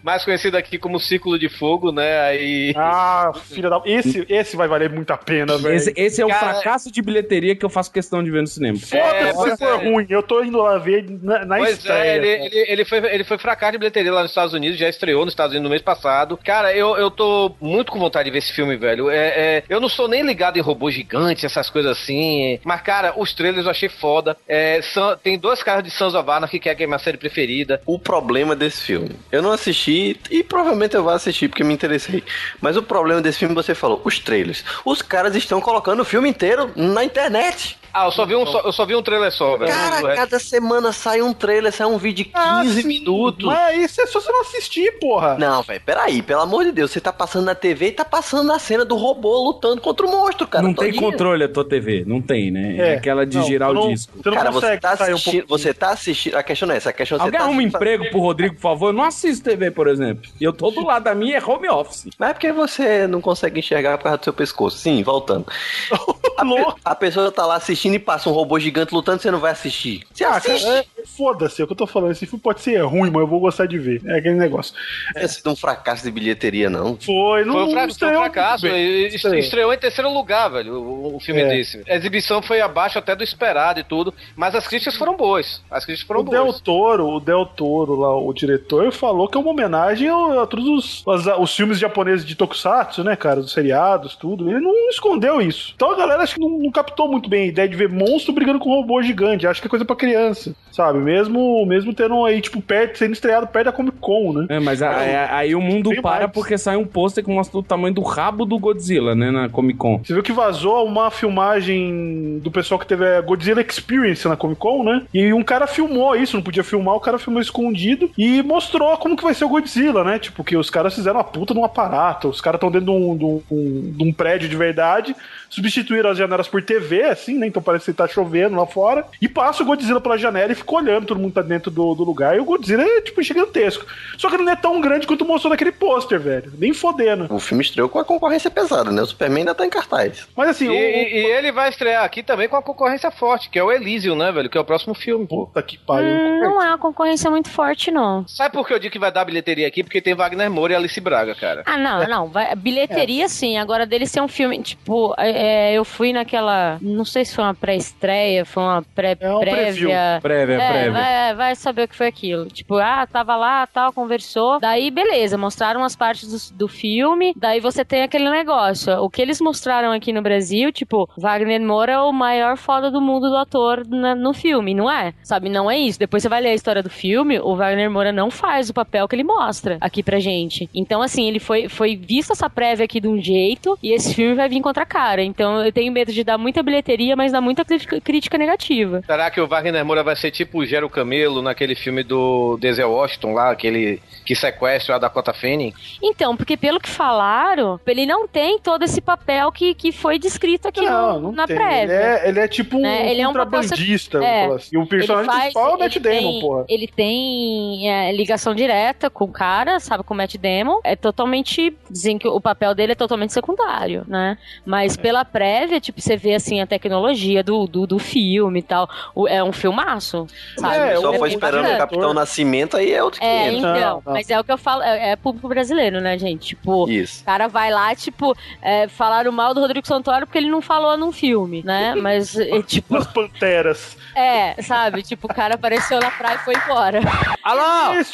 Mais conhecido aqui como Círculo de Fogo, né? Aí. Ah, filha da. Esse, esse vai valer muito a pena, velho. Esse, esse é o Cara- fracasso de bilheteria que eu faço questão de ver no cinema. É, Foda-se se for é. ruim. Eu tô indo lá ver na, na Pois estreia. é, ele, ele, ele foi, ele foi fracasso de bilheteria lá nos Estados Unidos, já estreou nos Estados Unidos no mês passado. Cara, eu, eu tô muito com vontade de ver esse filme, velho. É, é, eu não sou nem ligado em robô gigante, essas coisas assim. Mas, cara, os trailers eu achei foda. É, são- tem dois caras de Sons of Anarchy, que é a minha série preferida. O problema desse filme. Eu não assisti e provavelmente eu vou assistir porque me interessei. Mas o problema desse filme, você falou, os trailers. Os caras estão colocando o filme inteiro na internet. Ah, eu só vi um, só, eu só vi um trailer só, velho. Cara, cada semana sai um trailer, sai um vídeo de 15 Ah, minutos. Mas isso é só você não assistir, porra. Não, velho, peraí, pelo amor de Deus, você tá passando na TV e tá passando a cena do robô lutando contra o monstro, cara. não tem todinho. controle a tua TV, não tem, né? É, É, aquela de não, girar tu o não- disco. Você não Cara, você consegue tá, sair um assistindo, pouco. você tá assistindo. A questão não é essa, a questão é você Alguém tá arruma assistindo- emprego pro Rodrigo, por favor? Eu não assisto TV, por exemplo. E eu tô do lado da minha, é home office. Mas é porque você não consegue enxergar por causa do seu pescoço. Sim, voltando. A, pe- a pessoa tá lá assistindo e passa um robô gigante lutando, você não vai assistir. Você Ah, assiste. é- foda-se, é o que eu tô falando. Esse filme pode ser ruim, mas eu vou gostar de ver. É aquele negócio. Não é sido um fracasso de bilheteria, não. Foi, não Foi um, fra- foi um estreou fracasso. Estreou. Estreou em terceiro lugar, velho, o, o filme É. desse. A exibição foi abaixo até do esperado e tudo, mas as críticas foram boas. As críticas foram O Del boas. Toro, o Del Toro lá, o diretor, falou que é uma homenagem a, a todos os, os, os filmes japoneses de Tokusatsu, né, cara? Os seriados, tudo. Ele não escondeu isso. Então a galera acho que não, não captou muito bem a ideia de ver monstro brigando com robô gigante. Acho que é coisa pra criança, sabe? Mesmo, mesmo tendo aí, tipo, perto, sendo estreado perto da Comic Con, né? É, mas a- a- aí o mundo para mais. porque sai um pôster que mostra o tamanho do rabo do Godzilla, né, na Comic Con. Você viu que vazou uma filmagem do pessoal que teve a Godzilla Experience na Comic Con, né? E um cara filmou isso, não podia filmar, o cara filmou escondido e mostrou como que vai ser o Godzilla, né? Tipo, que os caras fizeram uma puta de um aparato, os caras estão dentro de um, de, um, de um prédio de verdade, substituíram as janelas por TV, assim, né? Então parece que tá chovendo lá fora, e passa o Godzilla pela janela e ficou olhando, todo mundo tá dentro do, do lugar, e o Godzilla é, tipo, gigantesco. Só que ele não é tão grande quanto mostrou naquele pôster, velho. Nem fodendo. O filme estreou com a concorrência pesada, né? O Superman ainda tá em cartaz. Mas assim, E, e- e ele vai estrear aqui também com a concorrência forte, que é o Elysium, né, velho? Que é o próximo filme. Puta que Hum, não é uma concorrência muito forte, não. Sabe por que eu digo que vai dar bilheteria aqui? Porque tem Wagner Moura e Alice Braga, cara. Ah, não, não. vai- bilheteria, sim. Agora, dele ser um filme, tipo, é, é, eu fui naquela. Não sei se foi uma pré-estreia, foi uma um preview. pré-prévia. Prévia, É, prévia. Vai, vai saber o que foi aquilo. Tipo, ah, tava lá, tal, conversou. Daí, beleza, mostraram as partes do, do filme. Daí você tem aquele negócio. O que eles mostraram aqui no Brasil, tipo, Wagner Moura é o maior foda do mundo do ator na- no filme, não é? Sabe, não é isso. Depois você vai ler a história do filme, o Wagner Moura não faz o papel que ele mostra aqui pra gente. Então, assim, ele foi, foi visto essa prévia aqui de um jeito e esse filme vai vir contra a cara. Então, eu tenho medo de dar muita bilheteria, mas dar muita crítica, crítica negativa. Será que o Wagner Moura vai ser tipo o Gero Camelo naquele filme do Denzel Washington lá, aquele que sequestra a Dakota Fanning? Então, porque pelo que falaram, ele não tem todo esse papel que, que foi descrito aqui Não, no- não na tem. prévia. Ele é, ele é tipo um Né? Ele é um papel contrabandista, é. falar assim. E o personagem faz- principal é o Matt ele Damon, tem- porra. Ele tem é, ligação direta com o cara, sabe, com o Matt Damon. É totalmente. Dizem que o papel dele é totalmente secundário, né? Mas pela prévia, tipo, você vê assim a tecnologia do, do, do filme e tal. O- é um filmaço. Sabe? Se só É foi esperando o. Capitão Nascimento, aí é outro É, 500. então, mas é o que eu falo, é, é público brasileiro, né, gente? Tipo, Isso. o cara vai lá, tipo, é, falaram mal do Rodrigo Santoro porque ele não falou num filme, né? Mas, é, tipo, As Panteras. é, sabe? Tipo, o cara apareceu na praia e foi embora. Alô? Isso!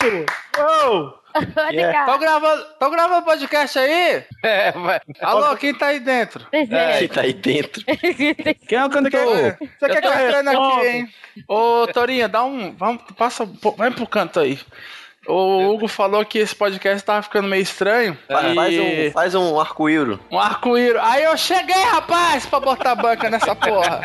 Uou! Cara. Tô gravando, tô gravando podcast aí? É, vai. Alô, quem tá aí dentro? É. Quem tá aí dentro? Quem é o cantor? Você Eu quer que eu aqui, hein? Ô, Torinha, dá um. Vamos, passa, vai pro canto aí. O Hugo falou que esse podcast tava ficando meio estranho. Fa- e- Faz um, faz um arco-íro. Um arco-íris. Aí eu cheguei, rapaz, pra botar banca nessa porra.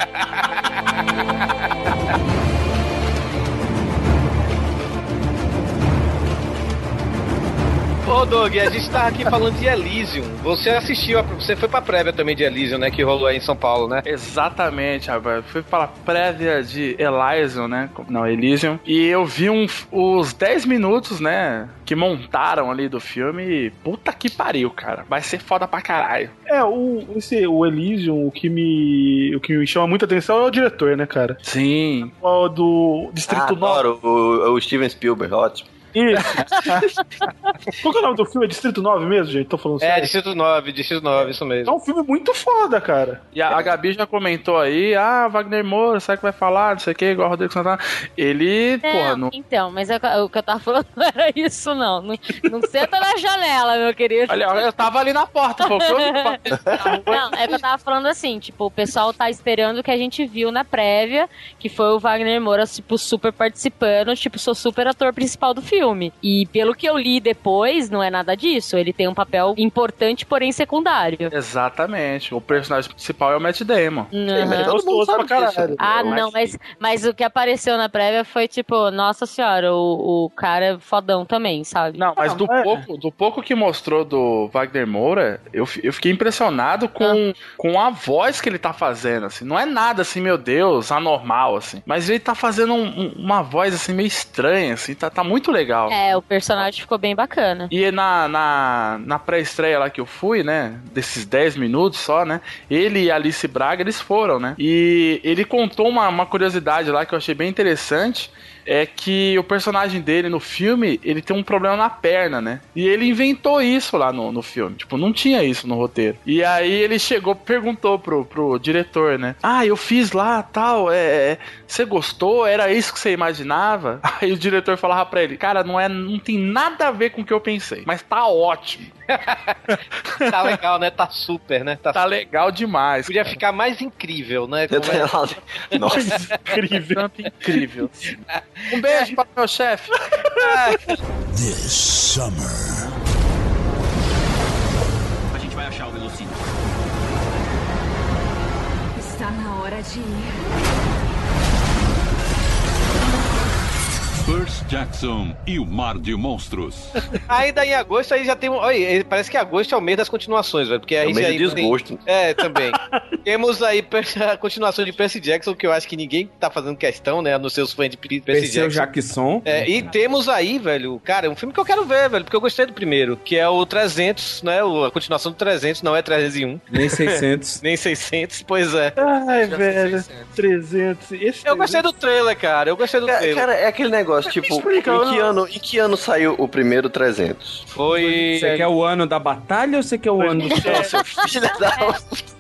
Ô, Doug, a gente tava aqui falando de Elysium. Você assistiu, a- você foi pra prévia também de Elysium, né? Que rolou aí em São Paulo, né? Exatamente, rapaz. Fui para a prévia de Elysium, né? Não, Elysium. E eu vi um, os 10 minutos, né? Que montaram ali do filme. E puta que pariu, cara. Vai ser foda pra caralho. É, o, esse, o Elysium, o que, me, o que me chama muita atenção é o diretor, né, cara? Sim. O do Distrito Ah, 9. adoro o, o Steven Spielberg, ótimo. Isso. Qual que é o nome do filme? É Distrito 9 mesmo, gente? Tô falando É, sério. Distrito 9, Distrito 9, isso É mesmo. um filme muito foda, cara. E a, a Gabi já comentou aí, ah, Wagner Moura, sabe o que vai falar, não sei o que, igual o Rodrigo Santana. Ele, porra, Não, não. Então, mas é o que eu tava falando não era isso, não. Não, não senta na janela, meu querido. Olha, eu tava ali na porta, pô. eu- Não, é que eu tava falando assim, tipo, o pessoal tá esperando o que a gente viu na prévia, que foi o Wagner Moura, tipo, super participando, tipo, sou super ator principal do filme. E pelo que eu li depois, não é nada disso. Ele tem um papel importante, porém secundário. Exatamente. O personagem principal é o Matt Damon. Aham. mas todo mundo sabe disso. Ah, Eu não, mas, mas o que apareceu na prévia foi tipo, nossa senhora, o, o cara é fodão também, sabe? Não, mas do, é. pouco, do pouco que mostrou do Wagner Moura, eu, eu fiquei impressionado com, com a voz que ele tá fazendo, assim. Não é nada assim, meu Deus, anormal, assim. Mas ele tá fazendo um- um- uma voz, assim, meio estranha, assim. Tá, tá muito legal. É, o personagem ficou bem bacana. E na, na, na pré-estreia lá que eu fui, né? Desses 10 minutos só, né? Ele e Alice Braga, eles foram, né? E ele contou uma, uma curiosidade lá que eu achei bem interessante. É que o personagem dele no filme, ele tem um problema na perna, né? E ele inventou isso lá no, no filme. Tipo, não tinha isso no roteiro. E aí ele chegou, perguntou pro, pro diretor, né? Ah, eu fiz lá, tal, é... é, Você gostou? Era isso que você imaginava? Aí o diretor falava pra ele, cara, não, é, não tem nada a ver com o que eu pensei. Mas tá ótimo. Tá legal, né? Tá super, né? Tá, Tá legal demais. Podia ficar mais incrível, né? Como é- Nossa. Incrível. Tanto incrível. Um beijo para o meu chefe. This summer. A gente vai achar o Velocino. Está na hora de ir. Percy Jackson e o Mar de Monstros. Ainda em agosto aí já tem. um- Olha, parece que agosto é o mês das continuações, velho. Porque aí É o mês já do desgosto. Tem... É, também. Temos aí a continuação de Percy Jackson, que eu acho que ninguém tá fazendo questão, né? A não ser os fãs de Percy Perseu Jackson. Jackson. É, e temos aí, velho, cara, um filme que eu quero ver, velho, porque eu gostei do primeiro, que é o 300, né? A continuação do 300, não é 301. Nem 600. Nem 600, pois é. Ai, velho. 300. Esse Eu gostei do trailer, cara. Eu gostei do Ca- trailer. Cara, é aquele negócio, tipo, explica, em, que não- ano, em que ano saiu o primeiro 300? Foi. Você quer o ano da batalha ou você quer o ano do da...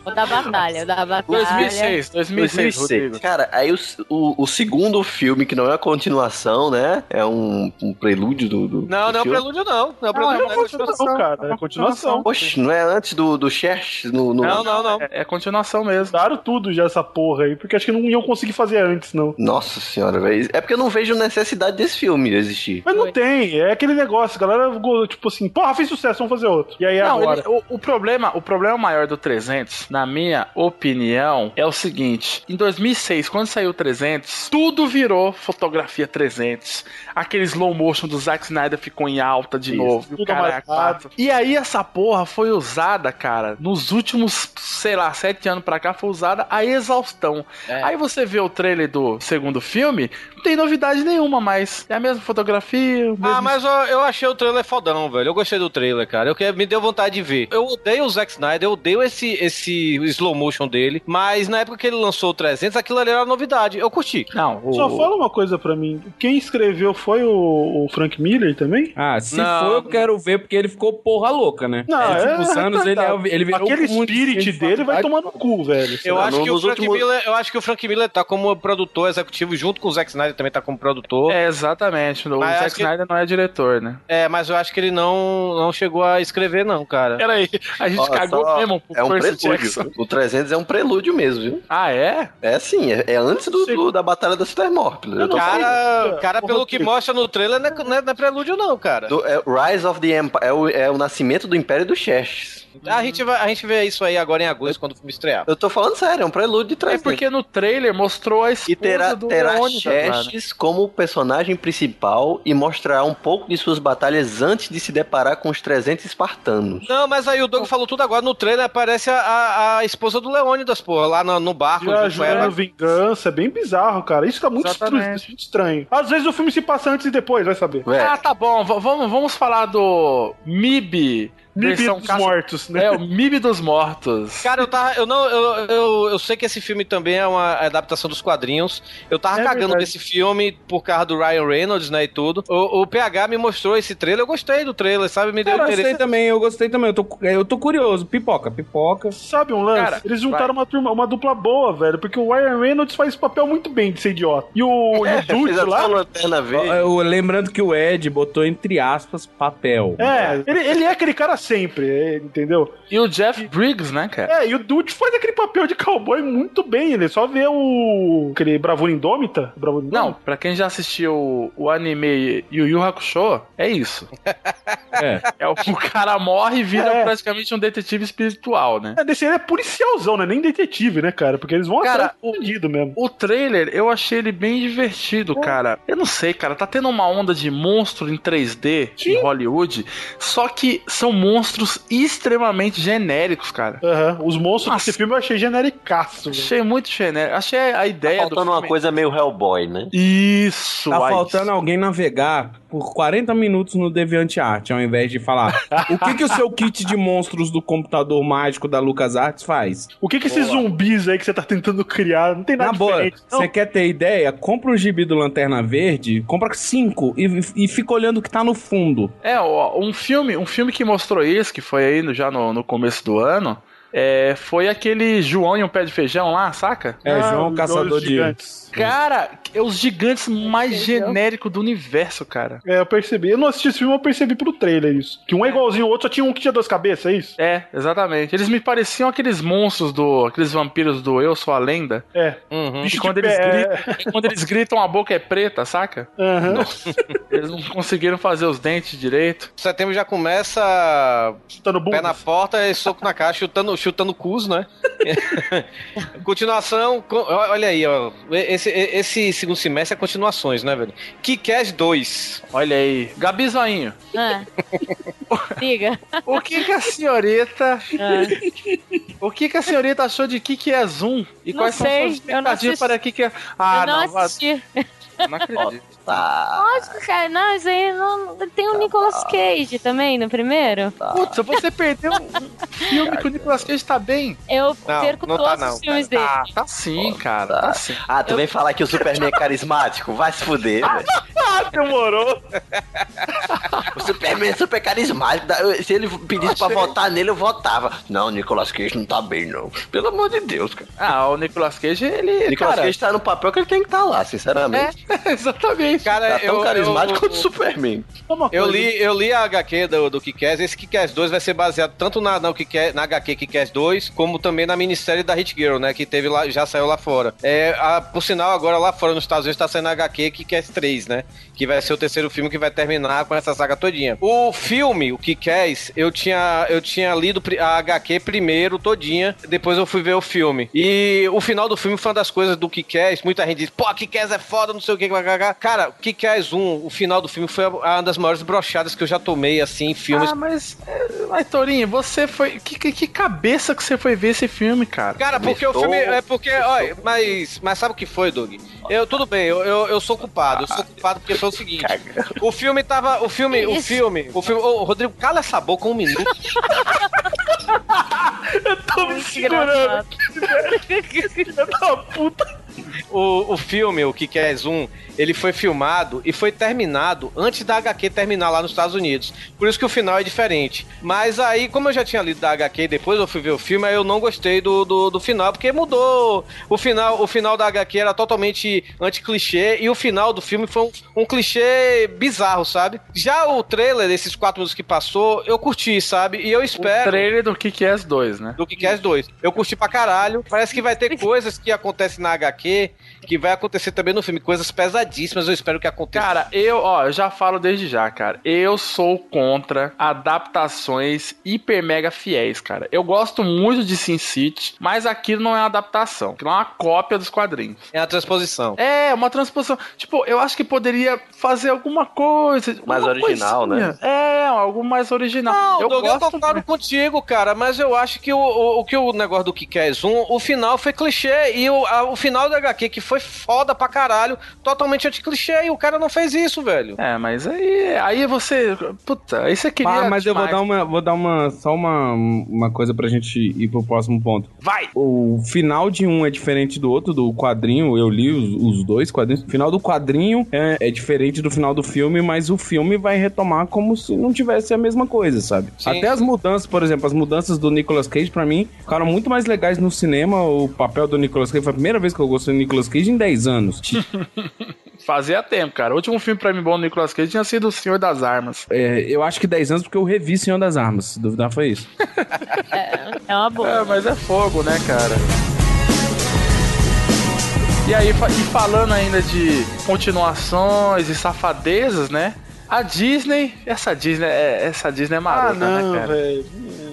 O da batalha, o da batalha. 2006, 2006, Rodrigo. Cara, aí o, o, o segundo filme, que não é a continuação, né? É um, um prelúdio do. do Não, do não é filme. prelúdio, não. Não é prelúdio, é uma continuação, cara. É continuação. Oxe, não é antes do, do Xerxes no, no- Não, não, não. É, é continuação mesmo. Daram tudo já essa porra aí, porque acho que não iam conseguir fazer antes, não. Nossa senhora, velho. É porque eu não vejo necessidade desse filme existir. Mas não tem, é aquele negócio, a galera, tipo assim, porra, fez sucesso, vamos fazer outro. E aí Não, agora? ele- o, o problema, o problema maior do 300, na minha opinião, é o seguinte: em 2006, quando saiu o 300, tudo virou fotografia 300. Aquele slow motion do Zack Snyder ficou em alta de Isso. novo. Tudo o cara é. E aí essa porra foi usada, cara, nos últimos, sei lá, sete anos pra cá, foi usada a exaustão. É. Aí você vê o trailer do segundo filme, tem novidade nenhuma, mas é a mesma fotografia, o mesmo Ah, mas eu, eu achei o trailer fodão, velho. Eu gostei do trailer, cara. Eu que, me deu vontade de ver. Eu odeio o Zack Snyder, eu odeio esse, esse slow motion dele. Mas na época que ele lançou o 300, aquilo ali era novidade. Eu curti. Não, o- Só fala uma coisa pra mim. Quem escreveu foi o, o Frank Miller também? Ah, se Não. for, eu quero ver, porque ele ficou porra louca, né? Não, é, é tipo, o Sanos, ele, é, ele virou Aquele spirit dele vai tomar no cu, velho. Eu Não, acho, que o Frank últimos- Miller, eu acho que o Frank Miller tá como produtor executivo, junto com o Zack Snyder também tá como produtor. É, É, exatamente. O Mas Zack acho que- Snyder não é diretor, né? mas eu acho que ele não, não chegou a escrever, não, cara. Peraí, a gente Ó, cagou só- mesmo É um Percy prelúdio. Jackson. O 300 é um prelúdio mesmo, viu? Ah, é? É sim, é, é antes do, do- da Batalha das Termópilas. Eu tô falando. Cara, cara pelo que Rodrigo. mostra no trailer, não é, não é- não é prelúdio, não, cara. Do- é Rise of the Empire, é o, é o nascimento do Império do Xerxes. A gente, vai, a gente vê isso aí agora em agosto, quando o filme estrear. Eu tô falando sério, é um prelúdio de É 300. porque no trailer mostrou a esposa E terá, do terá Leônidas, cara. Xerxes como personagem principal e mostrará um pouco de suas batalhas antes de se deparar com os 300 espartanos. Não, mas aí o Doug falou tudo agora. No trailer aparece a, a, a esposa do Leônidas, porra, lá no, no barco. Já junto com ela. jurando vingança, é bem bizarro, cara. Isso tá muito estranho, Exatamente. muito estranho. Às vezes o filme se passa antes e depois, vai saber. Ué, Ah, tá bom. v- vamos, vamos falar do MIB. Mib dos caça- mortos, né? É, o MIB dos mortos. Cara, eu tava. Eu não. Eu, eu, eu sei que esse filme também é uma adaptação dos quadrinhos. Eu tava É cagando verdade. desse filme por causa do Ryan Reynolds, né? E tudo. O, o PH me mostrou esse trailer. Eu gostei do trailer, sabe? Me deu Cara, eu interesse. gostei também, eu gostei também. Eu tô, eu tô curioso. Pipoca, pipoca. Sabe um lance? Cara, Eles juntaram uma turma, uma dupla boa, velho, porque o Ryan Reynolds faz esse papel muito bem de ser idiota. E o, e o Dude fez até lá. lanterna verde. Eu- lembrando que o Ed botou entre aspas papel. É, ele, ele é aquele cara sempre, é, entendeu? E o Jeff Briggs, né, cara? É, e o Dude faz aquele papel de cowboy muito bem. Ele só vê o. aquele Bravura Indômita. Bravura Não, Indômita? pra quem já assistiu o anime Yu Yu Hakusho, é isso. É. É o, o cara morre e vira É. praticamente um detetive espiritual, né? É, desse ele é policialzão, né? Nem detetive, né, cara? Porque eles vão Cara, atrás bandido mesmo. O trailer, eu achei ele bem divertido, cara. Eu não sei, cara, tá tendo uma onda de monstro em 3D em Hollywood, só que são monstros extremamente genéricos, cara. Aham, Os monstros Nossa. desse filme eu achei genericaço, velho. Achei muito genérico. Achei a Tá ideia do faltando uma filme... coisa meio Hellboy, né? Isso, Tá faltando alguém navegar por 40 minutos no DeviantArt, ao invés de falar o que, que o seu kit de monstros do computador mágico da LucasArts faz. O que que esses zumbis aí que você tá tentando criar? Não tem nada Na boa, você quer ter ideia? Compra o gibi do Lanterna Verde, compra cinco e, e fica olhando o que tá no fundo. É, ó, um filme, um filme que mostrou isso, que foi aí no- já no, no começo do ano, é, foi aquele João e um pé de feijão lá, saca? É, Ah, João Caçador de. gigantes. Cara, é os gigantes mais genéricos do universo, cara. É, eu percebi. Eu não assisti esse filme, eu percebi pelo trailer isso. Que um é igualzinho ao outro, só tinha um que tinha duas cabeças, é isso? É, exatamente. Eles me pareciam aqueles monstros do. aqueles vampiros do Eu Sou a Lenda. É. Uhum. E Bicho quando de eles, pé, gritam, quando eles gritam, a boca é preta, saca? Aham. Eles não conseguiram fazer os dentes direito. Setembro já começa Chutando bunda. pé na porta e soco na caixa, chutando, chutando cus, né? Continuação, co- olha aí, ó. Esse, esse segundo semestre é continuações, né, velho? Kick-Ass 2. Olha aí. Gabi Zoinho. Ah. Diga. O que que a senhorita... Ah. O que que a senhorita achou de é Zoom? E Não quais sei, são eu não as expectativas para é... Ah, eu não, não, assisti. não acredito. Lógico, cara. Não, isso aí não. Tem o Nicolas Cage também no primeiro. Putz, você perdeu um filme que o Nicolas Cage tá bem. Eu Não, perco não tá todos não, os filmes dele. Ah, tá sim, cara. Tá sim. Ah, tu vem falar que o Superman é carismático? Vai se fuder, velho. Ah, demorou. O Superman é super carismático. Se ele pedisse pra votar nele, eu votava. Não, o Nicolas Cage não tá bem, não. Pelo amor de Deus, cara. Ah, o Nicolas Cage, ele. O Nicolas cara, Cage tá no papel que ele tem que estar lá, sinceramente. É, exatamente. Cara, Tá tão eu, carismático eu, quanto o Superman. Eu li, eu li a HQ do, do Kick-Ass. Esse Kick-Ass 2 vai ser baseado tanto na, na, Kick na HQ Kick-Ass 2, como também na minissérie da Hit Girl, né? Que teve lá, já saiu lá fora. É, a- por sinal, agora lá fora nos Estados Unidos tá saindo a HQ Kick-Ass 3, né? Que vai ser o terceiro filme que vai terminar com essa saga todinha. O filme, o Kick-Ass, eu tinha, eu tinha lido a HQ primeiro, todinha, depois eu fui ver o filme. E o final do filme foi uma das coisas do Kick-Ass. Muita gente diz, pô, Kick-Ass é foda, não sei o que, cara, Kick-Ass 1, o final do filme foi uma das maiores brochadas que eu já tomei, assim, em filmes. Ah, mas. é, Mas, Torinho, você foi. Que, que, que cabeça que você foi ver esse filme, cara? Cara, porque o filme. É porque. Olha, mas, mas sabe o que foi, Doug? Eu, tudo bem, eu, eu, eu sou culpado. Eu sou culpado porque foi o seguinte. O filme tava. O filme. O filme. O filme. Ô, Rodrigo, cala essa boca um minuto. Eu tô me segurando. Filha da puta. O, o filme, o que é Zoom, ele foi filmado e foi terminado antes da HQ terminar lá nos Estados Unidos. Por isso que o final é diferente. Mas aí, como eu já tinha lido da HQ e depois eu fui ver o filme, aí eu não gostei do, do, do final, porque mudou. O final, o final da HQ era totalmente anti-clichê e o final do filme foi um, um clichê bizarro, sabe? Já o trailer, desses quatro minutos que passou, eu curti, sabe? E eu espero. O trailer do Kick-Ass 2, né? do Kick-Ass 2. Eu curti pra caralho. Parece que vai ter coisas que acontecem na HQ que vai acontecer também no filme. Coisas pesadíssimas, eu espero que aconteça. Cara, eu, ó, eu já falo desde já, cara. Eu sou contra adaptações hiper mega fiéis, cara. Eu gosto muito de Sin City, mas aquilo não é uma adaptação, aquilo é uma cópia dos quadrinhos. É a transposição. É, uma transposição. Tipo, eu acho que poderia fazer alguma coisa. Mais uma original, coisinha. né? É, algo mais original. Não, eu Doug, eu gosto concordo contigo, cara, mas eu acho que o, o, o que o negócio do Kick-Ass 1, o final foi clichê e o, a- o final da HQ, que foi foda pra caralho, totalmente anti-clichê e o cara não fez isso, velho. É, mas aí, aí você. Puta, aí você queria. Ah, mas eu vou dar uma, vou dar uma, só uma, uma coisa pra gente ir pro próximo ponto. Vai! O final de um é diferente do outro, do quadrinho, eu li os, os dois quadrinhos. O final do quadrinho é, é diferente do final do filme, mas o filme vai retomar como se não tivesse a mesma coisa, sabe? Sim. Até as mudanças, por exemplo, as mudanças do Nicolas Cage, pra mim, ficaram muito mais legais no cinema. O papel do Nicolas Cage foi a primeira vez que eu gostei do Nicolas Cage em 10 anos. Fazia tempo, cara. O último filme pra mim bom do Nicolas Cage tinha sido O Senhor das Armas. É, eu acho que 10 anos porque eu revi Senhor das Armas. Se duvidar, foi isso. É uma boa. É, mas é fogo, né, cara? E aí, e falando ainda de continuações e safadezas, né? A Disney, essa Disney, é, essa Disney é marota, Ah, não, né, cara? velho.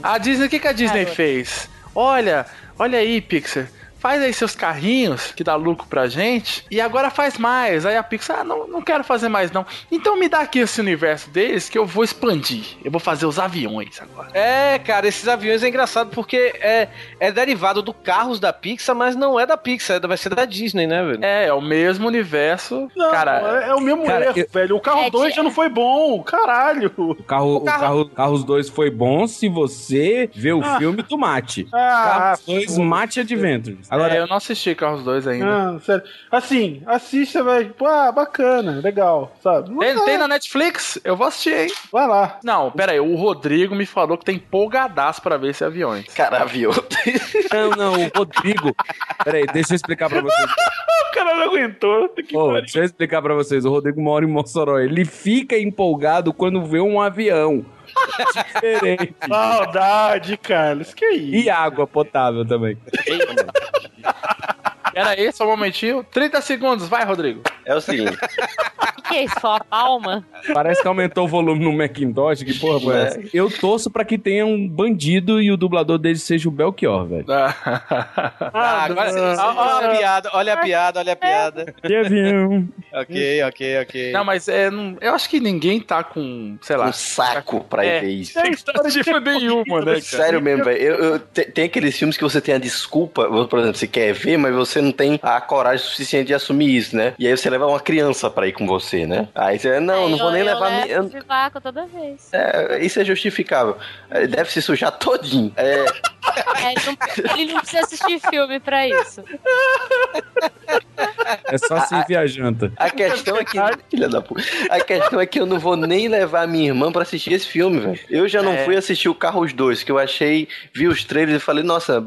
A Disney, o que, que a Disney fez? Olha, olha aí, Pixar. Faz aí seus carrinhos que dá lucro pra gente e agora faz mais. Aí a Pixar, ah, não, não quero fazer mais não. Então me dá aqui esse universo deles que eu vou expandir. Eu vou fazer os aviões agora. É, cara, esses aviões é engraçado porque é, é derivado do carros da Pixar, mas não é da Pixar, é- vai ser da Disney, né, velho? É, é o mesmo universo. Não, cara, é, é o mesmo Cara, erro, eu- velho. O carro É, 2 tia- já não foi bom, caralho. O carro, o carro, Carros 2 foi bom se você vê o Ah. filme tu mate. Ah, Carros 2 mate Adventures. Agora, Agora, eu não assisti Carros 2 ainda. Ah, sério. Assim, assista, velho. Tipo, ah, bacana, legal, sabe? Tem, Vai, tem na Netflix? Eu vou assistir, hein? vai lá. Não, pera aí, o Rodrigo me falou que tem empolgadaço pra ver esse aviões. Cara, viu? não, não, o Rodrigo. Peraí, deixa eu explicar pra vocês. O cara não aguentou. Deixa eu explicar pra vocês. O Rodrigo mora em Mossoró. Ele fica empolgado quando vê um avião. Diferente. Maldade, Carlos. Que isso? E água potável também. Pera aí, só um momentinho. 30 segundos, vai, Rodrigo. É o seguinte. que é isso? Só a palma? Parece que aumentou o volume no Macintosh, que porra foi essa? Eu torço pra que tenha um bandido e o dublador dele seja o Belchior, velho. Ah, agora, olha a piada, olha a piada, olha a piada. Que avião. ok, ok, ok. Não, mas é, não- eu acho que ninguém tá com, sei lá. Um saco pra É. ver isso. Tem história de nenhuma, né, cara? Sério mesmo, velho. Eu, eu- te- tem aqueles filmes que você tem a desculpa, por exemplo, você quer ver, mas você não tem a coragem suficiente de assumir isso, né? E aí você leva uma criança pra ir com você, né? Aí você, não, não vou nem eu, levar. Eu mi- levo eu- Vivaco toda vez. é, isso é justificável. É, Deve se sujar todinho. É, É, ele, não, ele não precisa assistir filme pra isso. É só servir a janta. a questão é que. Filha da puta. A questão é que eu não vou nem levar minha irmã pra assistir esse filme, velho. Eu já não É. fui assistir o Carros 2, que eu achei, vi os trailers e falei, nossa,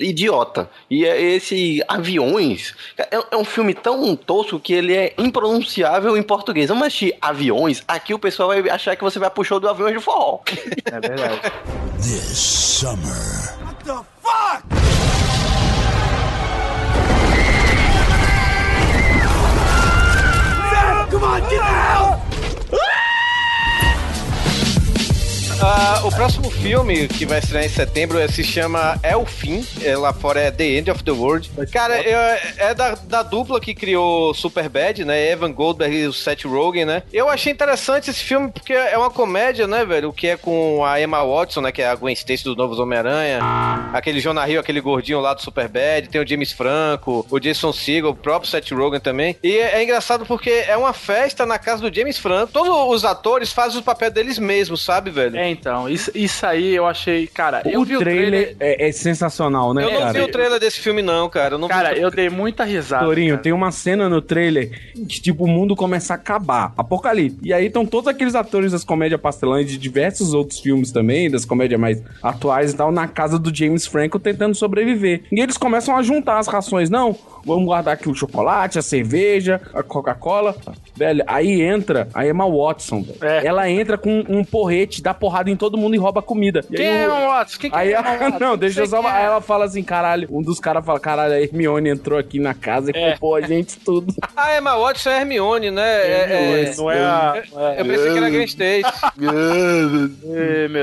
idiota. E é esse Aviões é, é um filme tão tosco que ele é impronunciável em português. Vamos assistir Aviões, aqui o pessoal vai achar que você vai pro show do Aviões de Forró. É verdade. This summer. What the fuck? Come on, get out! Ah, o próximo filme que vai estrear em setembro é- se chama É o Fim, é, lá fora é The End of the World. Cara, eu- é da, da dupla que criou Superbad, né? Evan Goldberg e o Seth Rogen, né? Eu achei interessante esse filme porque é uma comédia, né, velho? O que é com a Emma Watson, né? Que é a Gwen Stacy dos Novos Homem-Aranha. Aquele Jonah Hill, aquele gordinho lá do Superbad. Tem o James Franco, o Jason Segel, o próprio Seth Rogen também. E é, é engraçado porque é uma festa na casa do James Franco. Todos os atores fazem o papel deles mesmos, sabe, velho? É, então, isso, isso aí eu achei, cara, eu o vi trailer, É, é sensacional, né, Eu não cara? vi o trailer desse filme, não, cara. Eu não Cara, vi... eu dei muita risada. Torinho, cara. tem uma cena no trailer que, tipo, o mundo começa a acabar. Apocalipse. E aí estão todos aqueles atores das comédias pastelãs de diversos outros filmes também, das comédias mais atuais e tal, na casa do James Franco tentando sobreviver. E eles começam a juntar as rações. Não, vamos guardar aqui o chocolate, a cerveja, a Coca-Cola. Velho, aí entra a Emma Watson, velho. É. Ela entra com um porrete, dá porrada em todo mundo e rouba comida. E Quem aí é o Watson? Quem que Aí é Emma Watson? não, deixa eu só. quem é. Aí ela fala assim, caralho. Um dos caras fala, caralho, a Hermione entrou aqui na casa e É. culpou a gente tudo. Ah, Emma Watson é Hermione, né? É, é- Não é a. Eu pensei que era Gwen Stacy.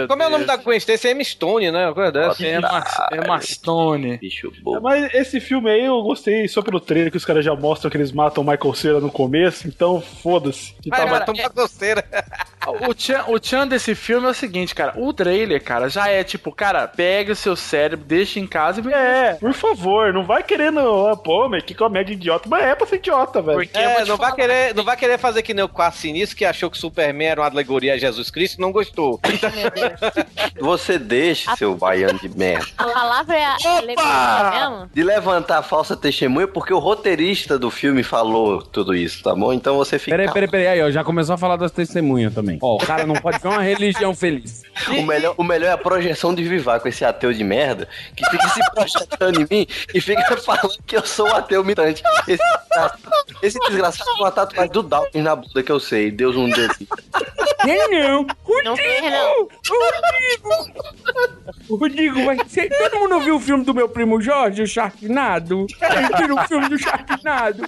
Como é o nome da Gwen Stacy? É Emma Stone, né? Uma coisa dessa. Emma, Emma Stone. Bicho bobo. Mas esse filme aí eu gostei só pelo trailer que os caras já mostram que eles matam o Michael Cera no começo, então foda-se. Vai, tava- vai tomar coceira. O tchan, o tchan desse filme é o seguinte, cara. O trailer, cara, já é tipo, cara, pega o seu cérebro, deixa em casa e É, por favor, não vai querendo. ah, Pô, mas que comédia idiota. Mas é pra ser idiota, velho. Porque É, não vai, querer, não vai querer fazer que nem o Quarto Sinistro, que achou que Superman era uma alegoria a Jesus Cristo e não gostou. Meu Deus. Você deixa, seu baiano de merda. A palavra é a alegoria mesmo? De levantar a falsa testemunha, porque o roteirista do filme falou tudo isso, tá bom? Então você fica. Peraí, peraí, peraí. Aí, ó, já começou a falar das testemunhas também. Ó, o cara não pode ter uma religião feliz. O melhor, o melhor é a projeção de Vivar com esse ateu de merda que fica se projetando em mim e fica falando que eu sou um ateu mitante. Esse, desgraçado- esse desgraçado com uma tatuagem do Dawkins na bunda que eu sei. Deus um deles. Nem não. Não não. Rodrigo! Rodrigo, vai ser... todo mundo viu o filme do meu primo Jorge, o Sharknado? Ele viu o filme do Sharknado,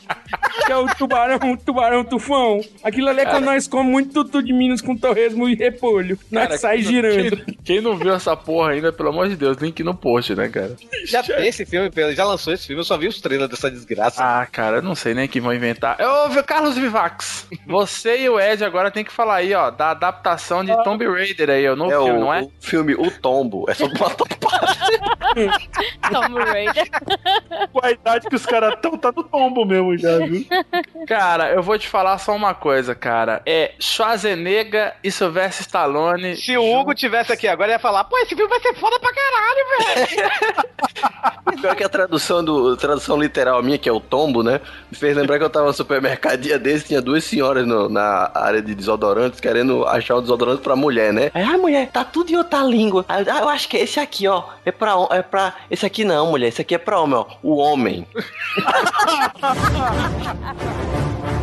que é o tubarão, o tubarão tufão. Aquilo ali é quando nós comemos muito tutu de Minas com torresmo e repolho. Nós Cara, sai quem girando. Quem, quem não viu essa porra ainda, pelo amor de Deus, link no post, né, cara? Já tem esse filme, já lançou esse filme, eu só vi os trailers dessa desgraça. Ah, cara, eu não sei nem que vão inventar. Ô, Carlos Vivax, você e o Ed agora tem que falar aí, ó, da adaptação de Tomb Raider aí, ó, no É filme, o, não é? o filme O Tombo. É só botar Tomb Raider. Com a idade que os caras estão, tá no tombo mesmo já, viu? Cara, eu vou te falar só uma coisa, cara. É Schwarzenegger e Sylvester Stallone. Se o Hugo tivesse aqui agora, ia falar, pô, esse filme vai ser foda pra caralho, velho. Pior que a tradução, do, a tradução literal minha, que é o tombo, né? Me fez lembrar que eu tava no supermercado dia desse, tinha duas senhoras no- na área de desodorantes querendo achar um desodorante pra mulher, né? Aí, ah, mulher, tá tudo em outra língua. Aí, eu, ah, eu acho que é esse aqui, ó. É pra, é pra. Esse aqui não, mulher. Esse aqui é pra homem, ó. O homem.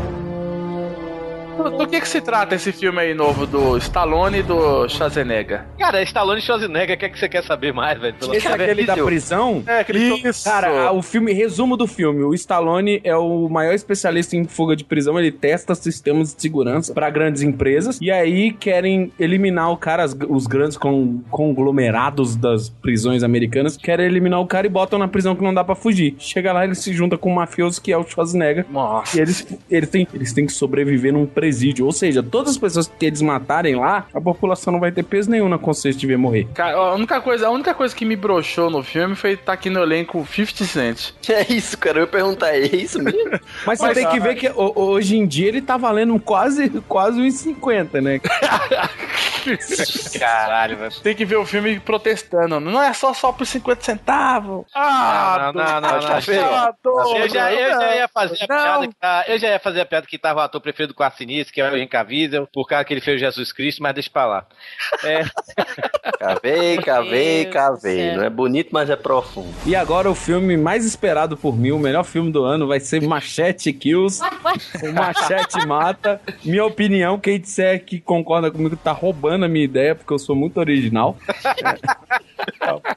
Do, do que que se trata esse filme aí novo do Stallone e do Schwarzenegger? Cara, Stallone e Schwarzenegger, o que, é que você quer saber mais, velho? Pelo Esse é aquele da prisão? É, aquele Isso. Cara, o filme, resumo do filme: o Stallone é o maior especialista em fuga de prisão. Ele testa sistemas de segurança pra grandes empresas. E aí querem eliminar o cara, as- os grandes con- conglomerados das prisões americanas. Querem eliminar o cara e botam na prisão que não dá pra fugir. Chega lá, ele se junta com um mafioso que é o Schwarzenegger. Nossa. E eles, eles, têm, eles têm que sobreviver num presídio. Ou seja, todas as pessoas que eles matarem lá, a população não vai ter peso nenhum na consciência de ver morrer. Cara, a única coisa, a única coisa que me broxou no filme foi estar aqui no elenco 50 Cent. É isso, cara. Eu ia perguntar, é isso mesmo? Mas você Mas, tem que ver que ho- hoje em dia ele tá valendo quase, quase uns 50, né? Caralho, velho. Tem que ver o filme protestando. Não é só só por 50 centavos. Ah, não, não, não, não, tá feio. Eu já, eu já ia fazer a piada que tá, eu já ia fazer a piada que tava o ator preferido do quarto sinistro, que é o Henry Cavill, por causa que ele fez Jesus Cristo, mas deixa pra lá. É, Cavei, cavei, cavei. Não é bonito, mas é profundo. E agora o filme mais esperado por mim, o melhor filme do ano, vai ser Machete Kills. O Machete Mata. Minha opinião, quem disser que concorda comigo tá roubando a minha ideia, porque eu sou muito original.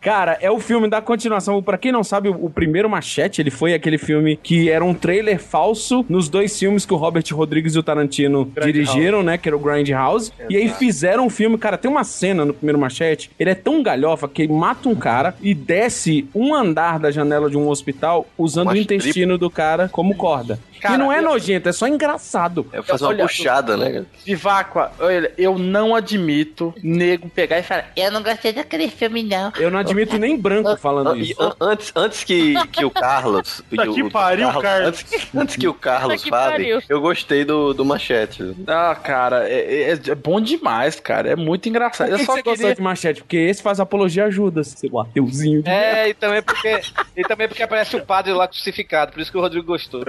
Cara, é o filme da continuação. Pra quem não sabe, o primeiro Machete, ele foi aquele filme que era um trailer falso nos dois filmes que o Robert Rodrigues e o Tarantino dirigiram, né? Que era o Grindhouse. E aí fizeram um filme, cara, tem uma cena no primeiro Machete, ele é tão galhofa que ele mata um cara e desce um andar da janela de um hospital usando o intestino do cara como corda. Cara, e não é eu- nojento, é só engraçado. É fazer uma Olha, puxada, né? Viváqua, olha, eu não admito nego pegar e falar. Eu não gostei daquele filme, não. Eu não admito nem branco falando isso. an- antes, antes que, que o Carlos. Tá que o pariu, Carlos. Antes, antes que o Carlos Tá fale, pariu. eu gostei do, do Machete. Ah, cara, é, é- é bom demais, cara. É muito engraçado. Eu só você gostou queria. de Machete? Porque esse faz apologia a Judas, seu ateuzinho. de é e também porque e também porque aparece o padre lá crucificado, por isso que o Rodrigo gostou.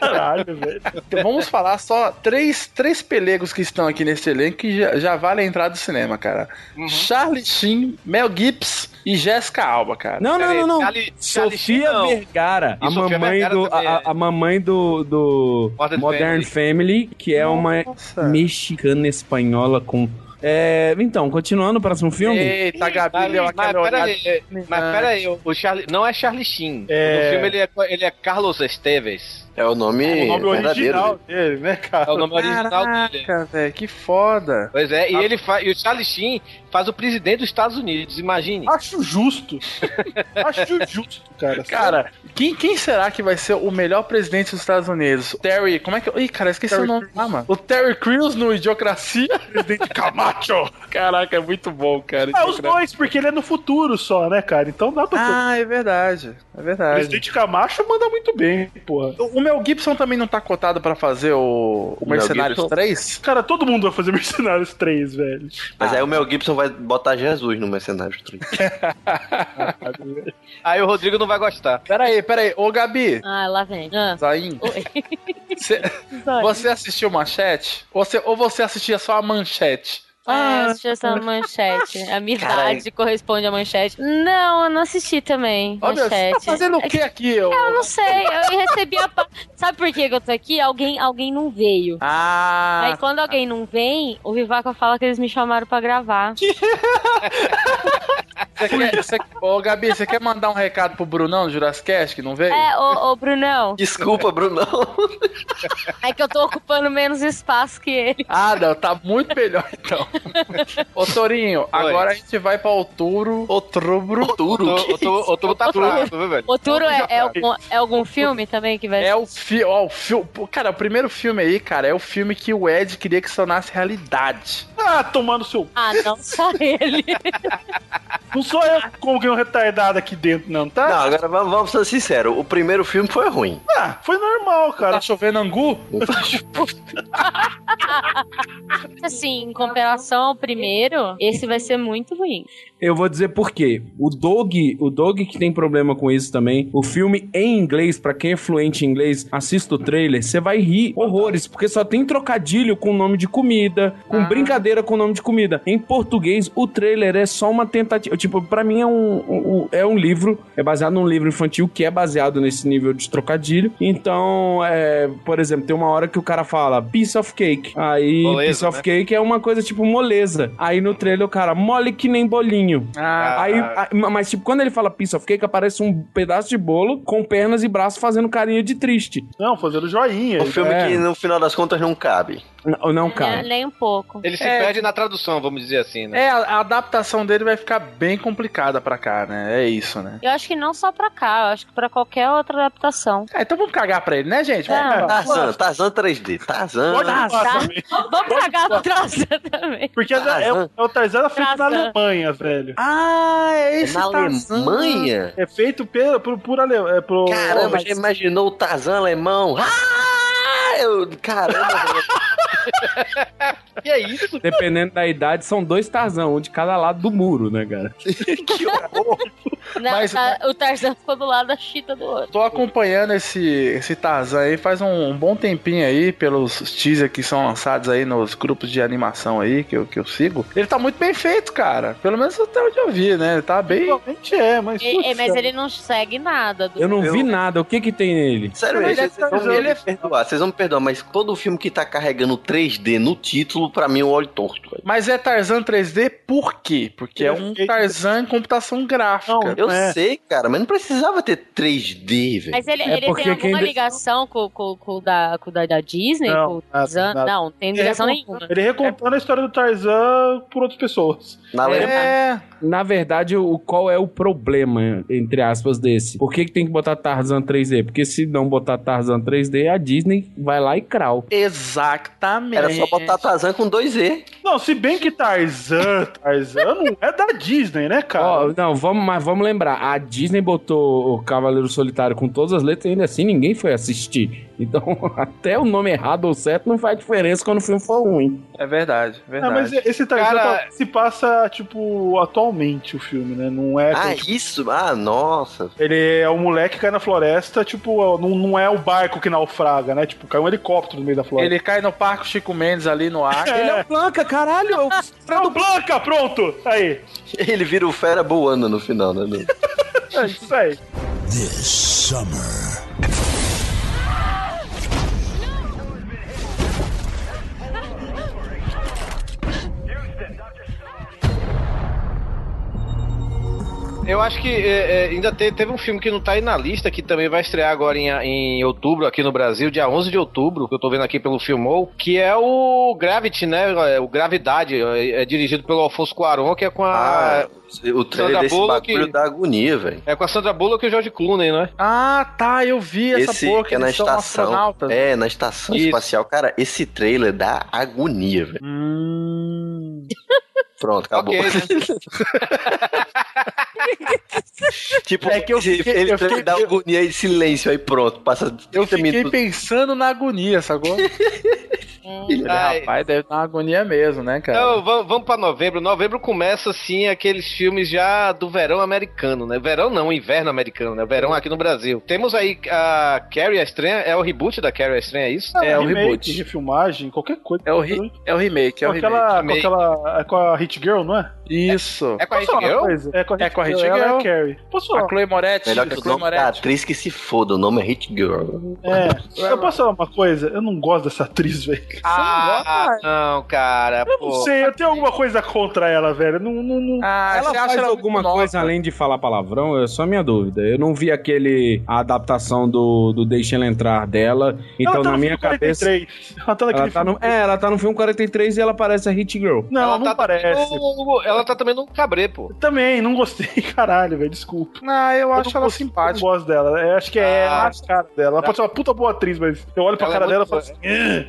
Caralho, velho. Então, vamos falar só três, três pelegos que estão aqui nesse elenco que já, já vale a entrada do cinema, cara. Charlie Sheen, Mel Gibson e Jessica Alba, cara. Não, não, não, não. Charlie- Charlie Sheen, Sofia não. Vergara, a Sofia mamãe Vergara do também a, é. a mamãe do, do Modern Modern Family, que é uma Nossa. mexicana espanhola com é, então, continuando o próximo filme. Eita, Gabi Mas, deu mas olhada. peraí, mas peraí, o, o Charlie, não é Charlie Sheen. É. No filme ele é, ele é Carlos Esteves. É o nome, O nome original dele, né, cara? É o nome original dele. Caraca, velho, que foda. Pois é, e ele faz. E o Charlie Sheen faz o presidente dos Estados Unidos, imagine. Acho justo. Acho justo, cara. Cara, quem, quem será que vai ser o melhor presidente dos Estados Unidos? Terry, como é que. Ih, cara, esqueci Terry o nome. Ah, mano. O Terry Crews no Idiocracia. presidente Camacho. Caraca, é muito bom, cara. É, os dois, porque ele é no futuro só, né, cara? Então dá pra. Ah, é verdade. É O verdade. presidente Camacho manda muito bem, porra. O Mel Gibson também não tá cotado pra fazer o, o Mercenários Gibson? 3? Cara, todo mundo vai fazer Mercenários 3, velho. Mas aí o Mel Gibson vai botar Jesus no Mercenário 3. Aí o Rodrigo não vai gostar. Pera aí, pera aí. Ô, Gabi. Ah, lá vem. Ah. Zain, Oi. cê- você assistiu Manchete? Ou você, ou você assistia só a Manchete? Ah, assisti essa manchete. A minha idade corresponde à manchete. Não, eu não assisti também. Meu, manchete. você tá fazendo o que aqui? ô? Eu não sei, eu recebi a. Sabe por que que eu tô aqui? Alguém, alguém não veio. Ah, Aí quando alguém não vem, o Vivaco fala que eles me chamaram pra gravar. você quer, você- ô, Gabi, você quer mandar um recado pro Brunão do Jurassic que não veio? É, ô, ô Brunão, Desculpa, Brunão. é que eu tô ocupando menos espaço que ele. Ah, não, tá muito melhor então. Ô, Torinho, agora a gente vai pra outubro, outubro. Outubro? Outubro, outubro tá fraco, viu, velho? Outuro é, é, algum, é algum filme também que vai É o filme, ó, o filme, cara, o primeiro filme aí, cara, é o filme que o Ed queria que se tornasse realidade. Ah, tomando seu. Ah, não, só ele. Não sou eu com alguém retardado aqui dentro, não, tá? Não, agora vamos, vamos ser sinceros. O primeiro filme foi ruim. Ah, foi normal, cara. Tá chovendo angu? Assim, em comparação ao primeiro, esse vai ser muito ruim. Eu vou dizer por quê. O Doug, o Doug que tem problema com isso também. O filme em inglês, pra quem é fluente em inglês, assista o trailer, você vai rir horrores, porque só tem trocadilho com nome de comida, com brincadeira inteira com nome de comida. Em português, o trailer é só uma tentativa. Tipo, pra mim é um, um- é um livro, é baseado num livro infantil que é baseado nesse nível de trocadilho. Então, é, por exemplo, tem uma hora que o cara fala piece of cake. Aí, Moleza, piece of né? cake é uma coisa tipo moleza. Aí no trailer o cara mole que nem bolinho. Ah, Aí, a- mas tipo, quando ele fala piece of cake, aparece um pedaço de bolo com pernas e braços fazendo carinha de triste. Não, fazendo joinha. Um filme É. que no final das contas não cabe. Não, não É, cara. nem um pouco. Ele se É. perde na tradução, vamos dizer assim, né? É, a, a adaptação dele vai ficar bem complicada pra cá, né? É isso, né? Eu acho que não só pra cá, eu acho que pra qualquer outra adaptação. É, então vamos cagar pra ele, né, gente? Ah, Tarzan, Tarzan 3D. Tarzan. Tá. Vamos cagar pra trás também. Porque é, é, o- é o Tarzan feito na Tarzan. Alemanha, velho. Ah, é É esse na Tarzan. Alemanha? É feito pelo, por, por ale... é pro... Caramba, mas- já imaginou o Tarzan alemão? Ah, eu... Caramba, velho. E é isso? Dependendo da idade, são dois Tarzan, um de cada lado do muro, né, cara? que horror. Não, Mas- tá- o Tarzan ficou do lado da Chita do outro. Tô acompanhando esse, esse Tarzan aí faz um, um bom tempinho aí, pelos teasers que são lançados aí nos grupos de animação aí que eu, que eu sigo. Ele tá muito bem feito, cara. Pelo menos até onde eu vi, né? Ele tá bem. Realmente é, mas... E- putz, e- mas ele não segue nada. Do... Eu não vi Eu- nada. O que que tem nele? Sério, Ele vocês é vão Tarzan, ele me é- perdoar, vocês vão me perdoar, mas todo filme que tá carregando 3D no título, pra mim, é um olho torto. velho. Mas é Tarzan 3D por quê? Porque é Ele é um Tarzan em computação gráfica. Não, Eu É. sei, cara, mas não precisava ter 3D, velho. Mas ele, É ele tem alguma quem- ligação com, com, com o da, com da, da Disney? Não, com o nada, Tarzan? nada. Não, não tem Ele ligação recontando- nenhuma. Ele recontando a história do Tarzan por outras pessoas. Na. É, Na verdade, o, qual é o problema, entre aspas, desse? Por que, que tem que botar Tarzan 3D? Porque se não botar Tarzan 3D, a Disney vai lá e crau. exatamente. Era só botar Tarzan com 2E. Não, se bem que Tarzan, Tarzan não é da Disney, né, cara? Ó, não, vamos, mas vamos lembrar, a Disney botou o Cavaleiro Solitário com todas as letras e ainda assim ninguém foi assistir. Então, até o nome errado ou certo não faz diferença quando o filme for ruim. É verdade, Ah, verdade. mas esse Tarzan Cara- tá- se passa, tipo, atualmente o filme, né? Não é. Ah, tipo, isso? Ah, nossa. Ele é um moleque que cai na floresta, tipo, não, não é o barco que naufraga, né? Tipo, cai um helicóptero no meio da floresta. Ele cai no Parque Chico Mendes ali no ar. É. Ele é o Blanca, caralho! eu- É o Blanca, pronto! Aí. Ele vira o fera boando no final, né? É isso aí. This summer. Eu acho que é, é, ainda te- teve um filme que não tá aí na lista, que também vai estrear agora em, em outubro aqui no Brasil, dia 11 de outubro, que eu tô vendo aqui pelo Filmou, que é o Gravity, né? É, O Gravidade, é, é dirigido pelo Alfonso Cuarón, que é com a... Ah, o trailer Sandra desse Bullock- bagulho da agonia, velho. É com a Sandra Bullock e o George Clooney, né? Ah, tá, eu vi essa Esse porra que é na estação. É, na estação Isso. espacial. Cara, esse trailer dá agonia, velho. Hum. Pronto, acabou. Ok, né? tipo, É que eu fiquei- ele eu fiquei- dá agonia e silêncio aí pronto. Passa 30 Eu fiquei minutos. pensando na agonia, sacou? Ai. Rapaz, deve dar uma agonia mesmo, né, cara? Então, vamos, vamos pra novembro. Novembro começa, assim, aqueles filmes já do verão americano, né? Verão não, inverno americano, né? Verão aqui no Brasil. Temos aí a Carrie a Estranha, é o reboot da Carrie a Estranha, é isso? É, o remake, reboot. refilmagem, qualquer coisa. É o, ri- é o remake, é com o aquela, remake. com aquela. É com a Hit Girl, não é? Isso. É com a Posso falar Hit Girl? coisa? É com a Hit, É com a Hit Girl. É Girl. a Carrie. Posso falar? A Chloe Moretz. Melhor a que o da Moretz. atriz que se foda. O nome é Hit Girl. É. Eu posso falar uma coisa? Eu não gosto dessa atriz, velho. Ah, não, cara. Eu pô. não sei, eu tenho alguma coisa contra ela, velho. Não, não, não... Ah, ela você acha faz ela alguma coisa além de falar palavrão? É só minha dúvida. Eu não vi aquele a adaptação do, do Deixa Ela Entrar dela. Então, tá na minha cabeça. 43. Ela tá Ela tá, filme. no, é, ela tá no filme 43 e ela parece a Hit Girl. Não, ela não tá parece. também no- ela tá também no cabré, pô. Também, não gostei, caralho, velho. Desculpa. Ah, eu Eu acho não ela simpática. Eu não gosto dela. Eu acho que é Ah. a cara dela. Ela pode ser uma puta boa atriz, mas eu olho pra Ela é cara dela e falo assim.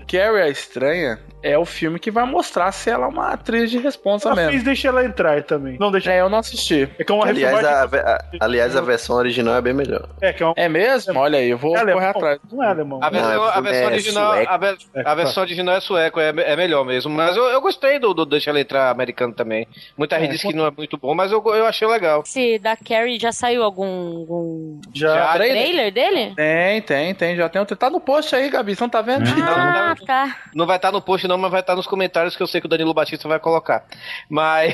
Carrie a Estranha é o filme que vai mostrar se ela é uma atriz de responsa Ela mesmo. fez Deixa Ela Entrar também. Não, deixa. É, eu não assisti. É que é uma Aliás, a, a- aliás, a versão original é bem melhor. É, que é uma. É mesmo? Olha aí, eu vou É correr alemão? atrás. Não é alemão. A versão, Não, a versão é original, a, ve- É, a tá. versão original é sueco, é, é melhor mesmo. Mas eu, eu gostei do, do Deixa Ela Entrar americano também. Muita gente É, diz que não é muito bom, mas eu, eu achei legal. Se da Carrie já saiu algum, algum Já. Já, trailer dele? Tem, tem, tem. Já tem. outro- Tá no post aí, Gabi. Você não tá vendo? Ah, tá. Não vai estar no post não, mas vai estar nos comentários que eu sei que o Danilo Batista vai colocar. Mas.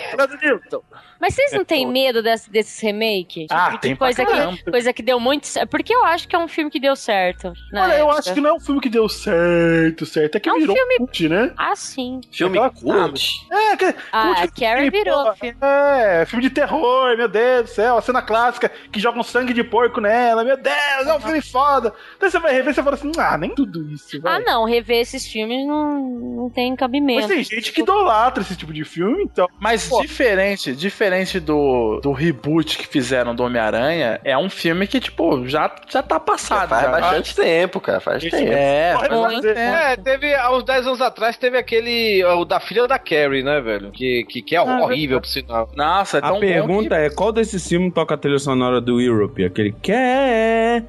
Mas vocês não têm medo desse, desses remake? Ah, Tipo, tem de pra coisa que, coisa que deu muito certo. Porque eu acho que é um filme que deu certo. Olha, eu acho que não é um filme que deu certo, certo. É que É um virou filme- cult, né? Ah, sim. Filme Aquela cult? É, que, Ah, cult, Carrie virou pô, filme. É, filme de terror, meu Deus do céu, a cena clássica que joga um sangue de porco nela, meu Deus, é um filme foda. Daí você vai rever e você fala assim, ah, nem tudo isso, Ah, vai. não, rever esses filmes não, não tem cabimento. Mas tem gente que idolatra esse tipo de filme, então. Mas diferente, diferente do, do reboot que fizeram do Homem-Aranha, é um filme que, tipo, já, já tá passado. Faz já. bastante tempo, cara, faz Isso tempo. É, faz bastante tempo. É, teve, há uns 10 anos atrás, teve aquele. O da filha da Carrie, né, velho? Que, que, que é horrível, por sinal. Nossa, é tão A bom pergunta é: qual desses filmes toca a trilha sonora do Europe? Aquele Carrie.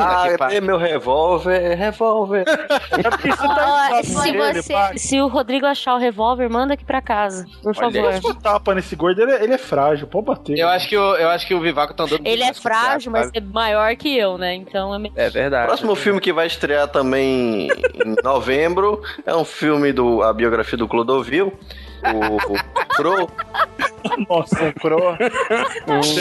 Ah, é meu revólver, revólver. Ó, se, ele, você, se o Rodrigo achar o revólver, manda aqui pra casa, por favor. Tapa nesse gordo, ele, é- ele é frágil, pode bater. Eu acho que o, eu acho que o Vivaco tá andando. Ele é frágil, mas é maior que eu, né? Então é meio... É verdade. Próximo filme que vai estrear também em novembro é um filme do a biografia do Clodovil, o Crow. Nossa, Crow.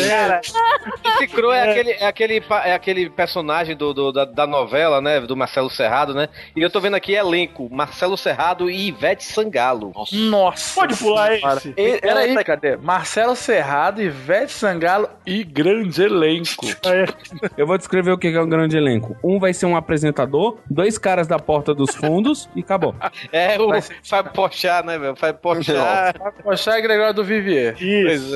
Cara, esse Crow é, aquele, é, aquele, é aquele personagem do, do- da, da novela, né? Do Marcelo Serrado, né? E eu tô vendo aqui elenco: Marcelo Serrado e Ivete Sangalo. Nossa. Pode pular senhora. esse. E- Peraí, essa- cadê? Marcelo Serrado, Ivete Sangalo e grande elenco. Eu vou descrever o que é um grande elenco. Um vai ser um apresentador, dois caras da porta dos fundos e acabou. É o Fábio Pochá, né, velho? Fábio Pochá. Poxa, é Gregório do Vivier. Isso.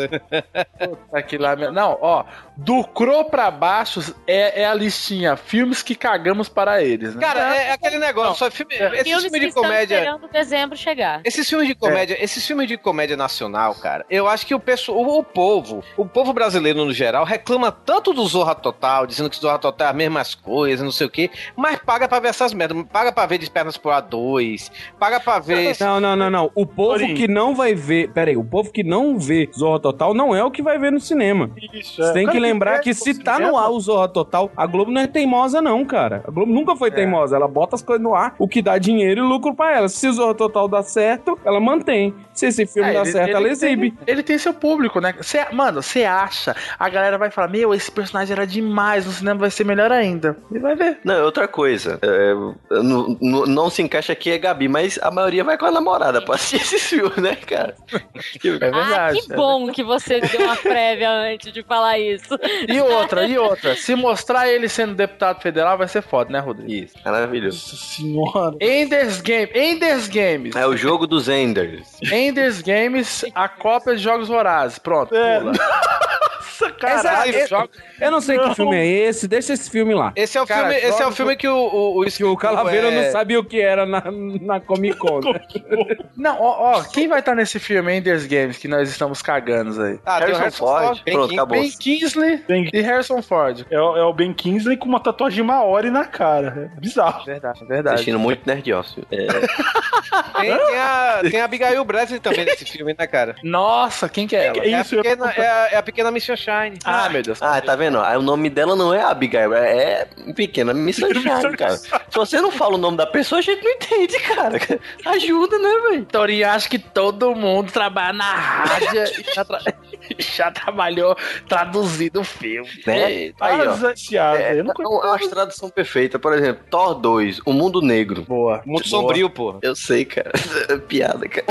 Aqui lá mesmo. Não, ó. Do Cro pra baixo é, é a listinha. Filmes que cagamos para eles, né? Cara, é, é aquele negócio. Só filme, esses Filmes filmes de comédia. esperando dezembro chegar. Esses filmes de comédia, esses filmes de comédia nacional, cara, eu acho que o pessoal, o, o povo, o povo brasileiro no geral reclama tanto do Zorra Total, dizendo que Zorra Total é as mesmas coisas, não sei o quê, mas paga pra ver essas merdas, paga pra ver de pernas pro A2, paga pra ver Não, não, não, não. O povo que não vai ver. Pera aí, o povo que não vê Zorra Total não é o que vai ver no cinema. Isso, Você é. tem O que lembrar que ir se tá no cinema, ar o Zorra Total, a Globo não é teimosa, não, cara. A Globo nunca foi teimosa. Ela bota as coisas no ar, o que dá dinheiro e lucro pra ela. Se o Zorra Total dá certo, ela mantém. Se esse filme É, dá ele- certo, ele ela exibe. Ele tem seu público, né? Cê, mano, você acha? A galera vai falar: Meu, esse personagem era demais, no cinema vai ser melhor ainda. E vai ver. Não, é outra coisa. É, não, não- não se encaixa aqui é Gabi, mas a maioria vai com a namorada pra assistir esse filme, né, cara? É Ah, que bom que você deu uma prévia antes de falar isso. E outra, e outra. Se mostrar ele sendo deputado federal, vai ser foda, né, Rodrigo? Isso, maravilhoso. Nossa senhora. Enders Game, Enders Games. É o jogo dos Enders. Enders Games, a cópia de Jogos Vorazes. Pronto, É. pula. Nossa, caralho. Esse jogo- Eu não sei que filme é esse, deixa esse filme lá. Esse é o Cara, filme, esse é o filme que o o, o, Que o Calaveira é- não sabia o que era na, na Comic Con. né? Não, ó, ó, quem vai estar nesse filme, Enders Games, que nós estamos cagando aí? Ah, tem o Harrison Harrison Ford. Ford, Ben Pronto, King- acabou. Ben Kingsley Ben- e Harrison Ford. É, o- é o Ben Kingsley com uma tatuagem Maori na cara. É bizarro. Verdade, verdade. Assistindo muito Nerd Office. É, Tem, tem a, tem a Abigail Breslin também nesse filme, né, cara? Nossa, quem que é ela? É É a isso, eu- pequena, é a, é a pequena Miss Sunshine. Ah, meu Deus. Ah, tá vendo? Aí o nome dela não é Abigail, é é pequena Miss Sunshine, cara. Se você não fala o nome da pessoa, a gente não entende, cara. Ajuda, né, velho? Torinho, acho que todo mundo trabalha na rádio e já, tra- já trabalhou traduzindo o filme. Né? Aí, ó. É, eu não é uma tradução perfeita. Por exemplo, Thor 2, O Mundo Negro. Boa. Muito Boa. sombrio, porra. Eu sei, cara. É Piada, cara.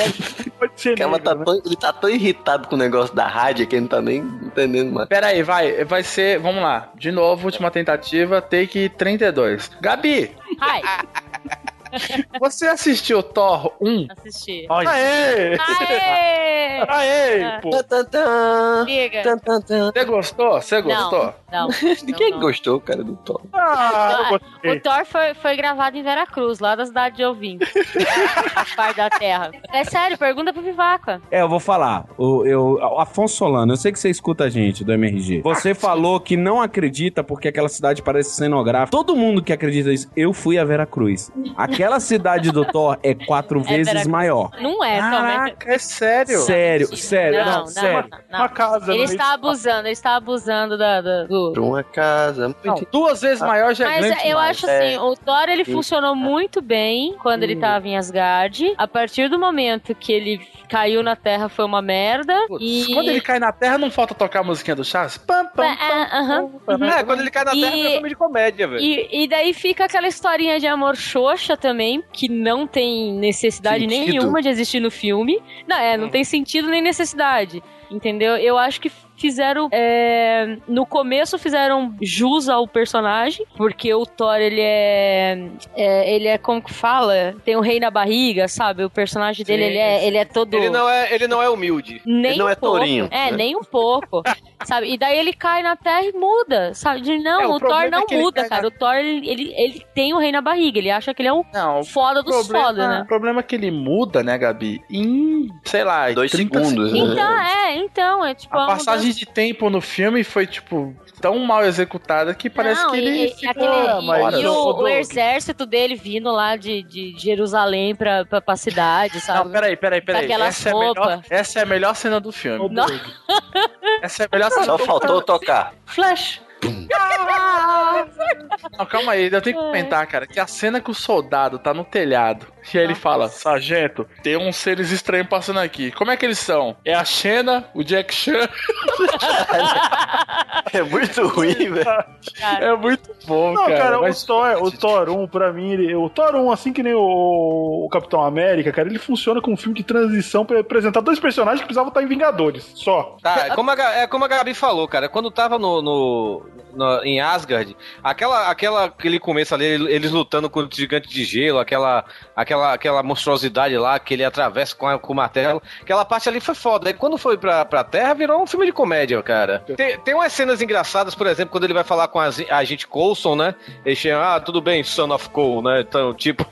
pode ser negro, tá né? tão, ele tá tão irritado com o negócio da rádio que ele não tá nem entendendo mais. Pera aí, vai, vai ser, vamos lá. De novo, última tentativa, take 32. Gabi, Ai, você assistiu Thor 1? assisti. Aê! Aê! Aê, pô. Tan, tan. Liga. Você gostou? Você gostou? Não, não. Ninguém não. gostou, cara, do Thor. Ah, eu O gostei. Thor foi, foi gravado em Veracruz, lá da cidade de Ouvinte. Parte da terra. É sério, pergunta pro Vivaca. É, eu vou falar. O, eu, Afonso Solano, eu sei que você escuta a gente do MRG. Você falou que não acredita porque aquela cidade parece cenográfica. Todo mundo que acredita nisso, eu fui a Veracruz. Aquele Aquela cidade do Thor é quatro vezes Veracruz. maior. Não é, Tom. é sério? Sério, sério. Não, Não, não, sério. não. Uma casa. Ele está abusando, ele está abusando da, da- do. Pra uma casa. Não, duas vezes maior já é Mas grande eu demais. acho assim, o Thor ele Sim. funcionou muito bem quando ele tava em Asgard. A partir do momento que ele caiu na Terra foi uma merda. Putz, e Quando ele cai na terra, não falta tocar a musiquinha do Charles? Pam, pam, É, é, aham, uhum. É, quando ele cai na terra, E- é filme de comédia, velho. E, e daí fica aquela historinha de amor xoxa também, que não tem necessidade Sentido. nenhuma de existir no filme. Não, é, não tem sentido nem necessidade. Entendeu? Eu acho que fizeram. é, no começo fizeram jus ao personagem, porque o Thor, ele é, é, Ele é como que fala? Tem o rei na barriga, sabe? O personagem dele, Sim, ele é, ele é todo. Ele não é, ele não é humilde. Nem Ele não um é pouco. tourinho, É, né? nem um pouco. sabe? E daí ele cai na terra e muda, sabe? De, não, É, o o, Thor não é muda, cara. na- O Thor, ele, ele, ele tem o rei na barriga. Ele acha que ele é um Não, foda dos problema, foda, né? O problema é que ele muda, né, Gabi? Em, sei lá, Dois 30 segundos, né? Então, é, então, é tipo... A uma passagem de tempo no filme foi, tipo, tão mal executada que parece Não, que ele e, e fica aquele- e- fora. e o, Ô, o Doug. exército dele vindo lá de, de Jerusalém pra, pra, pra cidade, sabe? Não, peraí, peraí, peraí. Essa é, a melhor, essa é a melhor cena do filme. Não. Essa é a melhor cena Só do faltou tocar. Flash. Não, calma aí, eu tenho que comentar, cara, que a cena que o soldado tá no telhado e aí ele fala: Sargento, tem uns seres estranhos passando aqui. Como é que eles são? É a Xena, o Jack Chan. É muito ruim, velho. É muito bom, Não, cara. cara, mas- o, Thor, o Thor 1, pra mim, ele- o Thor 1, assim que nem o, o Capitão América, cara, ele funciona como um filme de transição pra apresentar dois personagens que precisavam estar em Vingadores, só. Tá, é como, a, é como a Gabi falou, cara. Quando tava no, no- no- em Asgard, aquela, aquela, aquele começo ali, eles lutando com o gigante de gelo, aquela, aquela, aquela monstruosidade lá que ele atravessa com, a- com o martelo, aquela parte ali foi foda. Aí quando foi pra, pra Terra, virou um filme de comédia, cara. Tem, tem umas cenas engraçadas, por exemplo, quando ele vai falar com a, a agente Coulson, né? Ele chama, ah, tudo bem, Son of Cole, né? Então, tipo,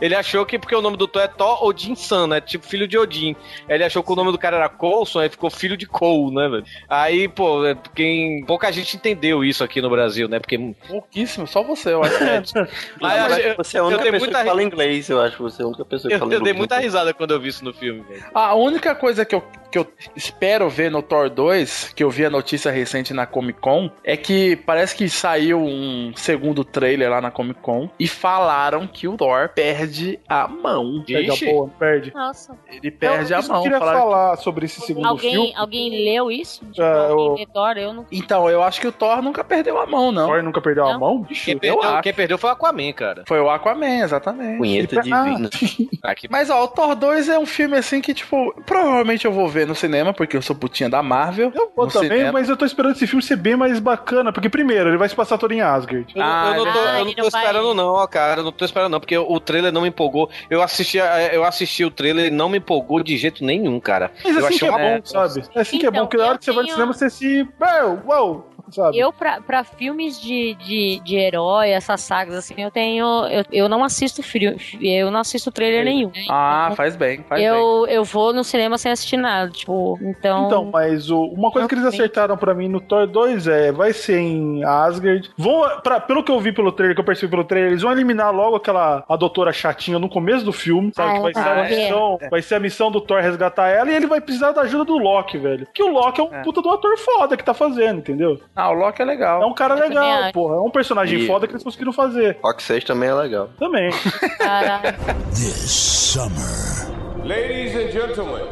ele achou que porque o nome do Thor é Thor Odin Sun, né? Tipo, filho de Odin. Ele achou que o nome do cara era Coulson, aí ficou filho de Cole, né, velho? Aí, pô, é, quem, pouca gente entendeu isso aqui no Brasil, né? Porque Pouquíssimo, só você, eu acho. Mas eu- você é a única pessoa muita que fala inglês, eu acho. Você é a única pessoa que eu, fala eu dei muita risada quando eu vi isso no filme, velho. A única coisa que eu, que eu espero ver no Thor 2, que eu vi a notícia recente na Comic Con, é que parece que saiu um segundo trailer lá na Comic Con e falaram que o Thor perde a mão. Perde a Ixi. boa, perde. Nossa. Ele perde Eu- a que eu mão. queria Falaram que- falar sobre esse segundo Alguém, filme. alguém leu isso? Tipo, Ah, alguém eu- lê Thor? Eu não... Então, eu acho que o Thor nunca perdeu a mão, não. Thor nunca perdeu a Não. mão? Bicho, Quem eu perdeu, quem perdeu foi o Aquaman, cara. Foi o Aquaman, exatamente. Punheta Ah. Aqui, Mas ó, o Thor 2 é um filme assim que, tipo, provavelmente eu vou ver no cinema, porque eu sou putinha da Marvel. Eu vou no também, cinema. mas eu tô esperando esse filme ser bem mais bacana, porque primeiro, ele vai se passar todo em Asgard. Eu, não- Ah, eu não tô, ah, eu não tô não esperando não, cara. Eu não tô esperando não, porque o trailer não me empolgou. Eu assisti, a- eu assisti o trailer e não me empolgou de jeito nenhum, cara. Mas eu assim que é uma bom, bosta. sabe? É assim que é Então, bom, porque na hora eu que você vai no cinema, você se... Uau, uau, sabe? Eu, pra, pra filmes de, de, de herói, essas sagas, assim, eu tenho. Eu, eu não assisto frio, eu não assisto trailer nenhum. Ah, faz bem, faz bem. eu, eu vou no cinema sem assistir nada, tipo, então. Então, mas o- uma coisa que eles acertaram pra mim no Thor 2 é, vai ser em Asgard. Vão, pra, pelo que eu vi pelo trailer, que eu percebi pelo trailer, eles vão eliminar logo aquela a doutora chatinha no começo do filme, sabe? Ah, que vai ser, a é. missão, vai ser a missão do Thor resgatar ela e ele vai precisar da ajuda do Loki, velho. Que o Loki é um É. puta do ator foda que tá fazendo, entendeu? Ah, o Loki é legal. É um cara Eu legal, porra. É um personagem E- foda que eles conseguiram fazer. Rock 6 também é legal. Também. Caralho. This summer. Ladies and gentlemen,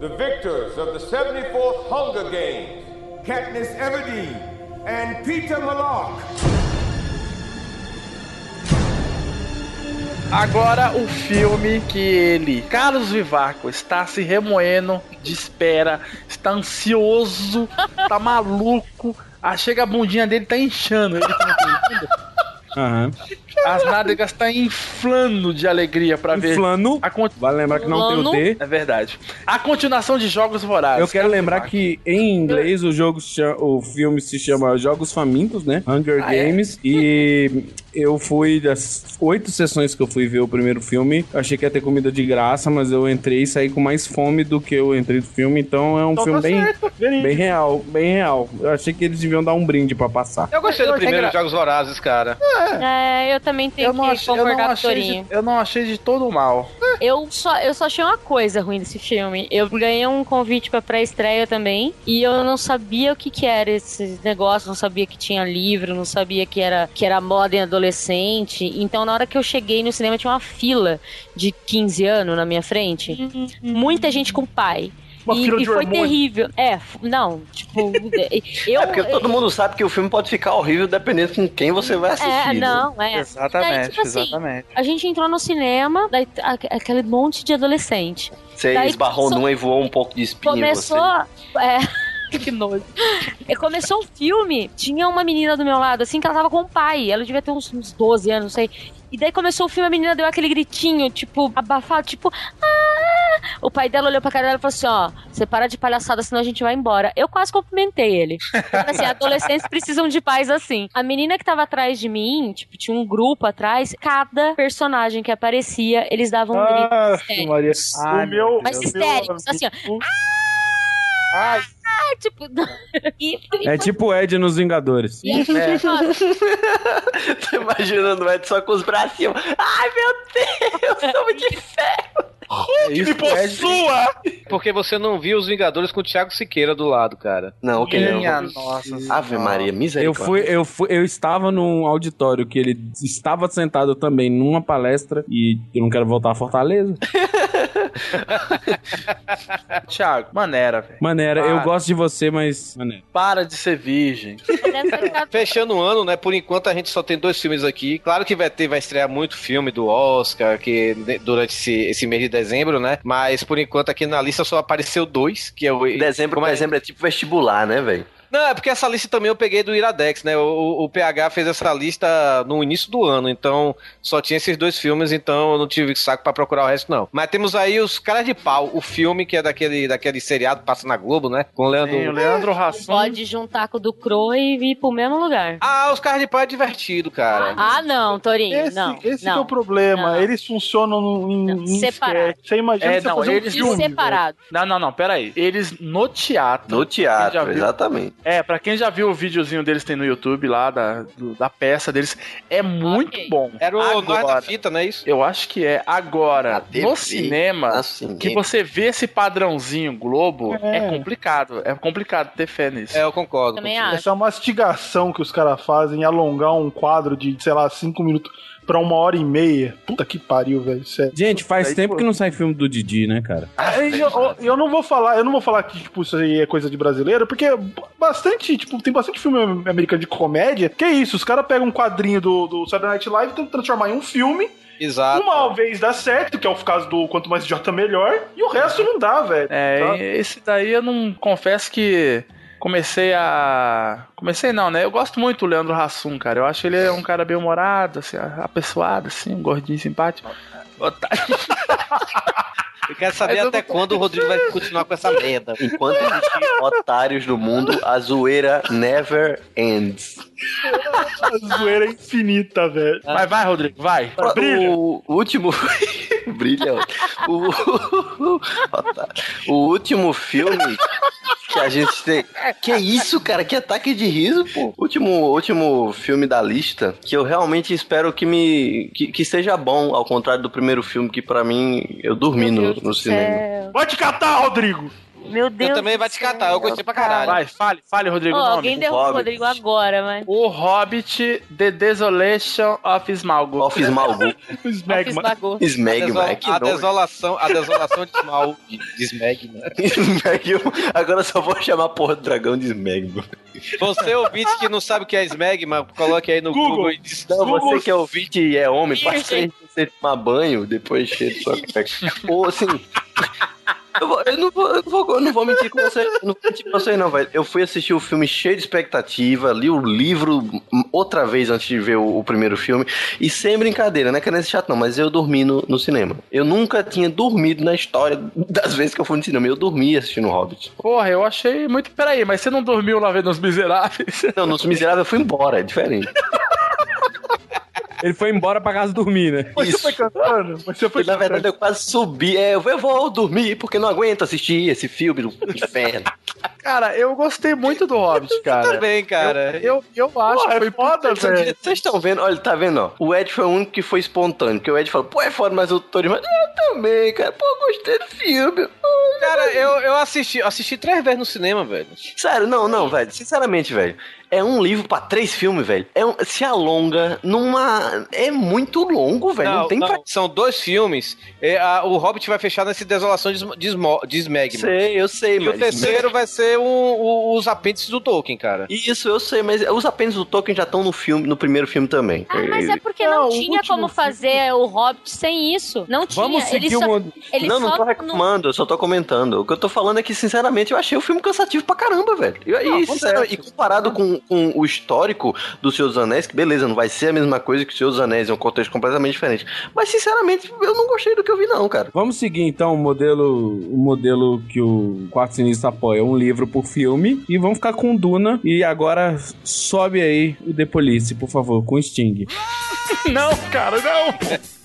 the victors of the 74th Hunger Games, Katniss Everdeen and Peter Malak. Agora o filme que ele, Carlos Vivaco, está se remoendo de espera, está ansioso, tá maluco. Ah, chega a bundinha dele, tá inchando. Ele bunda. Aham. As nádegas tá inflando de alegria pra ver. Inflando. A con- Vale lembrar que não tem o T. É verdade. A continuação de Jogos Vorazes. Eu quero lembrar que em inglês o jogo se chama- o filme se chama Jogos Famintos, né? Hunger Ah, é? Games. E eu fui das oito sessões que eu fui ver o primeiro filme. Eu achei que ia ter comida de graça, mas eu entrei e saí com mais fome do que eu entrei do filme. Então é um Então filme tá bem, certo. Bem real, bem real. Eu achei que eles deviam dar um brinde pra passar. Eu gostei do Eu primeiro gra- Jogos Vorazes, cara. É, eu também tenho Eu não, que eu, não concordar com o achei Torinho. de, eu não achei de todo mal. Eu só, eu só achei uma coisa ruim desse filme. Eu ganhei um convite pra pré-estreia também. E eu não sabia o que, que era esse negócio. Não sabia que tinha livro. Não sabia que era, que era moda em adolescente. Então, na hora que eu cheguei no cinema, tinha uma fila de 15 anos na minha frente. Muita gente com pai. Uma e fila e foi hormônio. terrível. É, não, tipo, eu. É porque todo mundo sabe que o filme pode ficar horrível dependendo com quem você vai assistir. É, não, é. Exatamente, Daí, tipo assim, exatamente. A gente entrou no cinema, daí aquele monte de adolescente. Você Daí esbarrou começou- numa e voou um pouco de espinho em Começou. você. É. Que nojo. E começou o filme, tinha uma menina do meu lado, assim, que ela tava com o pai. Ela devia ter uns, uns 12 anos, não sei. E daí começou o filme, a menina deu aquele gritinho, tipo, abafado, tipo. "Ah!" O pai dela olhou pra cara dela e falou assim: ó, você para de palhaçada, senão a gente vai embora. Eu quase cumprimentei ele. Eu falei assim, adolescentes precisam de pais assim. A menina que tava atrás de mim, tipo, tinha um grupo atrás, cada personagem que aparecia, eles davam um grito Ah. Maria. Ai, meu. Mas histéricos, assim, ó. Ai, Ah, tipo. e, É tipo Ed nos Vingadores. nossa, Tô imaginando o Ed só com os bracinhos. Ai, meu Deus, sou de ferro. isso Me possua! Porque você não viu os Vingadores com o Thiago Siqueira do lado, cara. Não, ok, não. minha nossa. Ave Maria, Eu misericórdia. fui, eu fui, eu estava num auditório que ele estava sentado também numa palestra e eu não quero voltar a Fortaleza. Thiago, maneira, velho. Maneira, eu Para. gosto de você, mas maneira. Para de ser virgem. Fechando o ano, né? Por enquanto a gente só tem dois filmes aqui. Claro que vai ter, vai estrear muito filme do Oscar que durante esse, esse mês de dezembro, né? Mas por enquanto aqui na lista só apareceu dois, que é o Dezembro, como é- dezembro é tipo vestibular, né, velho? Não, é porque essa lista também eu peguei do Iradex, né? O, o- o PH fez essa lista no início do ano, então só tinha esses dois filmes, então eu não tive saco pra procurar o resto, não. Mas temos aí os Caras de Pau, o filme que é daquele, daquele seriado passa na Globo, né? Com o Leandro. Sim, o Leandro Hassum. pode juntar com o do Crow e vir pro mesmo lugar. Ah, os Caras de Pau é divertido, cara. Ah, não, Torinho, Esse, não. esse não. que é o problema. Não. Eles funcionam em, em separado. Você imagina É, você não, fazer um eles- filme, separado. Não, não, não, peraí. Eles no teatro. No teatro, exatamente. É, pra quem já viu o videozinho deles tem no YouTube lá, da, do- da peça deles, é muito Ok. bom. Era o Nós da Agora, Fita, não é isso? eu acho que é. Agora, TV, no cinema, assim, que você vê esse padrãozinho Globo, É. é, complicado. É complicado ter fé nisso. É, eu concordo. Também acho. Essa mastigação que os caras fazem, alongar um quadro de, sei lá, cinco minutos pra uma hora e meia. Puta que pariu, velho. Sério. Gente, faz Aí, tempo pô. que não sai filme do Didi, né, cara? Aí eu, eu- eu não vou falar, eu não vou falar que tipo isso aí é coisa de brasileiro, porque bastante, tipo, tem bastante filme americano de comédia. Que é isso, os caras pegam um quadrinho do, do Saturday Night Live e tentam transformar em um filme. Exato. Uma vez dá certo, que é o caso do quanto mais idiota melhor, e o resto não dá, velho. É, e esse daí eu não confesso que comecei a. Comecei não, né? Eu gosto muito do Leandro Hassum, cara. Eu acho ele é um cara bem humorado, assim, apessoado, assim, um gordinho simpático. Otário. Eu quero saber Mas até quando o Rodrigo vai continuar com essa merda. Enquanto existir otários no mundo, a zoeira never ends. A zoeira é infinita, velho. Vai, vai, Rodrigo, vai. Brilha. O último. Brilha. O... O último filme que a gente tem. Que é isso, cara? Que ataque de riso, pô. Último, último filme da lista que eu realmente espero que me. que, que seja bom, ao contrário do primeiro filme, que pra mim eu dormi no, Deus no cinema. céu. Vai te catar, Rodrigo! Meu Deus. Eu também vai te catar, eu gostei pra caralho. Vai, fale, fale, Rodrigo, Ó, o nome. alguém derruba o Hobbit. Rodrigo agora, mas. O Hobbit The Desolation of Smaug. Off Smalgu. O Smegma. Esmagou. A, Smegma, desola- é a nome. desolação, a desolação de Smaug, de, Smegma. Smegma. Agora eu só vou chamar a porra do dragão de Smegma. Você ouvinte que não sabe o que é Smegma, coloque aí no Google, Google. e diz. Não, Google- você que é ouvinte e é homem, Virgem. Você tomar banho, depois cheio de sua cueca. Ou assim. Eu, vou- eu não vou, eu não vou, eu não vou mentir com você. Não vou mentir com você, não, velho. Eu fui assistir o filme cheio de expectativa, li o livro outra vez antes de ver o, o primeiro filme. E sem brincadeira, não é querendo ser chato, não, mas eu dormi no, no cinema. Eu nunca tinha dormido na história das vezes que eu fui no cinema. Eu dormi assistindo o Hobbit. Porra, eu achei muito. Peraí, mas você não dormiu lá vendo os miseráveis? Não, nos Miseráveis eu fui embora, é diferente. Ele foi embora pra casa dormir, né? Mas você foi cantando? Mas você foi Na verdade, eu quase subi. É, eu vou dormir porque não aguento assistir esse filme do inferno. Cara, eu gostei muito do Hobbit, cara. também, cara. Eu, eu, eu acho Porra, que foi é foda, velho. Vocês estão vendo? Olha, tá vendo, ó. O Ed foi o único que foi espontâneo. Que o Ed falou, pô, é foda, mas o Tony, mas eu também, cara. Pô, eu gostei do filme. Cara, eu, eu assisti, assisti três vezes no cinema, velho. Sério, não, não, velho. Sinceramente, velho. É um livro pra três filmes, velho. É um- se alonga numa. É muito longo, velho. Não, tem pra. São dois filmes. É, a- o Hobbit vai fechar nessa desolação de, de, de Smegma. Sei, eu sei, E o terceiro vai ser o- o- os apêndices do Tolkien, cara. Isso, eu sei, mas os apêndices do Tolkien já estão no filme, no primeiro filme também. Ah, mas é porque não, tinha como fazer o Hobbit sem isso. Não tinha. Vamos ele seguir só, o ele Não, não só tô reclamando, eu só tô comentando. O que eu tô falando é que, sinceramente, eu achei o filme cansativo pra caramba, velho. E, e, Não, sincero- e comparado com, com o histórico do Senhor dos Anéis, que beleza, não vai ser a mesma coisa que o Senhor dos Anéis, é um contexto completamente diferente. Mas, sinceramente, eu não gostei do que eu vi, não, cara. Vamos seguir então o modelo, o modelo que o Quarto Sinistro apoia, um livro por filme, e vamos ficar com Duna. E agora sobe aí o The Police, por favor, com Sting. Não, cara, não!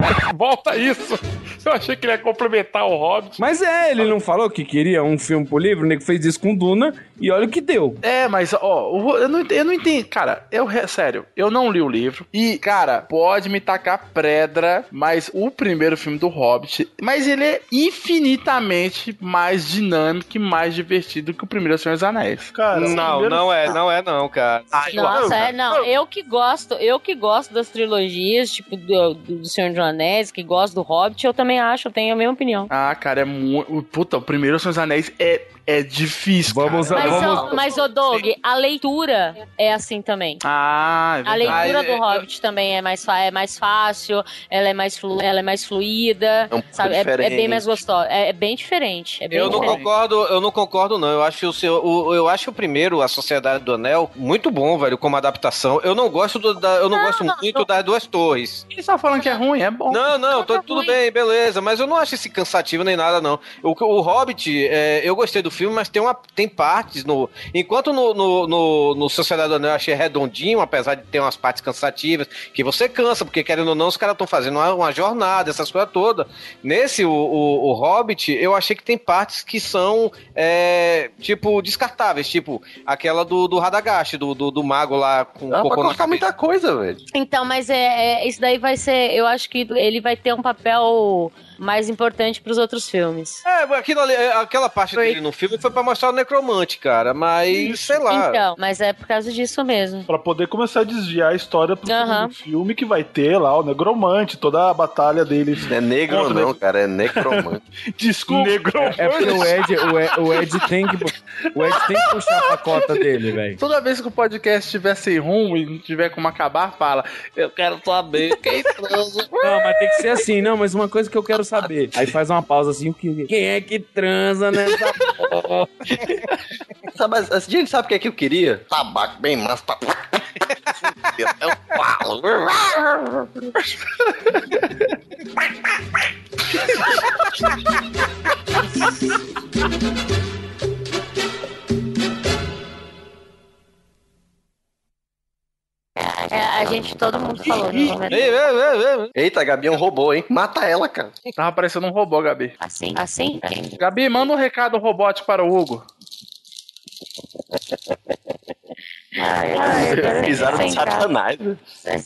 Volta isso! Eu achei que ele ia complementar o Hobbit. Mas é, ele não falou que queria um filme por livro, o nego fez isso com Duna, e olha o que deu. É, mas, ó, eu não, eu não entendi. Cara, eu, sério, eu não li o livro. E, cara, pode me tacar pedra, mas o primeiro filme do Hobbit. Mas ele é infinitamente mais dinâmico e mais divertido que o primeiro Senhor dos Anéis. Cara, não, não é, não é não, cara. Nossa, é, não, eu que gosto, eu que gosto das trilogias, tipo, do, do Senhor dos Anéis, que gosto do Hobbit, eu também acho, eu tenho a mesma opinião. Ah, cara, é muito. Puta, o primeiro Senhor dos Anéis é, é difícil. Vamos, Mas, ó, mas, ô Doug, a leitura é assim também. Ah, é A verdade. leitura do eu- Hobbit também é mais, é mais fácil, ela é mais, flu, ela é mais fluida, É um sabe? É, é bem mais gostosa. É, é bem diferente. É bem Eu não diferente. concordo, eu não concordo não. Eu acho o seu, o, eu acho o primeiro, a Sociedade do Anel, muito bom, velho, como adaptação. Eu não gosto do, da, eu não, gosto muito das duas torres. Ele só falando que é ruim, é bom. Não, não, tô- tudo bem, beleza, mas eu não acho esse cansativo nem nada não. O, o Hobbit, é, eu gostei do filme, mas tem uma, tem partes no, enquanto no, no, no, no Sociedade do Anel eu achei redondinho, apesar de ter umas partes cansativas, que você cansa, porque querendo ou não, os caras estão fazendo uma, uma jornada, essas coisas todas. Nesse, o, o, o Hobbit, eu achei que tem partes que são, é, tipo, descartáveis, tipo, aquela do, do Radagast, do, do, do mago lá com Dá pra cocô na cortar muita coisa, velho. Então, mas é, é- isso daí vai ser. Eu acho que ele vai ter um papel mais importante pros outros filmes. É, aquilo ali, aquela parte dele no filme foi pra mostrar o necromante, cara, mas sei lá. Então, mas é por causa disso mesmo. Pra poder começar a desviar a história pro filme que vai ter lá o Negromante, toda a batalha deles. Não é negro não, cara, é necromante. Desculpa. É porque o Ed, o Ed, o Ed tem que o Ed tem que puxar a cota dele, velho. Toda vez que o podcast estiver sem rumo e não tiver como acabar, fala: Eu quero saber quem transa. Não, mas tem que ser assim, não, mas uma coisa que eu quero saber. Aí faz uma pausa assim, o que quem é que transa nessa porra? Sabe, mas, assim, gente, sabe o que é que eu queria? Tabaco bem massa. Tá... Eu falo. É, a gente, todo mundo falou, né? Eita, a Gabi é um robô, hein? Mata ela, cara. Tava parecendo um robô, Gabi. Assim? Assim? Gabi, manda um recado robótico para o Hugo. Pisaram de satanás.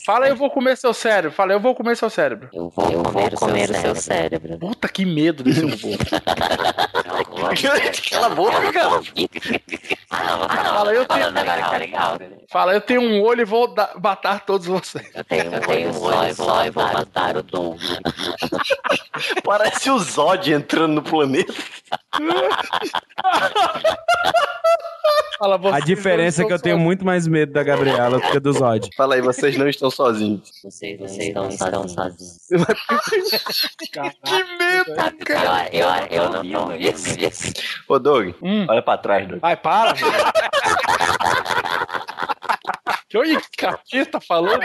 Fala, eu vou comer seu cérebro. Fala, eu vou comer seu cérebro. Eu vou comer, o seu cérebro. Puta que medo desse robô. Cala a boca, cara. Fala, eu tenho. Fala, eu tenho um olho e vou da- matar todos vocês. Eu tenho um olho só e vou matar o Tom. Parece o Zod entrando no planeta. Fala, A diferença é que eu tenho muito mais medo da Gabriela do que do Zod. Fala aí, vocês não estão sozinhos. Vocês, vocês não estão sozinhos. Que medo, cara. Eu, eu, eu não vi isso. Ô, Doug, olha pra trás, Doug. Ai, para. Que olha que capeta falando.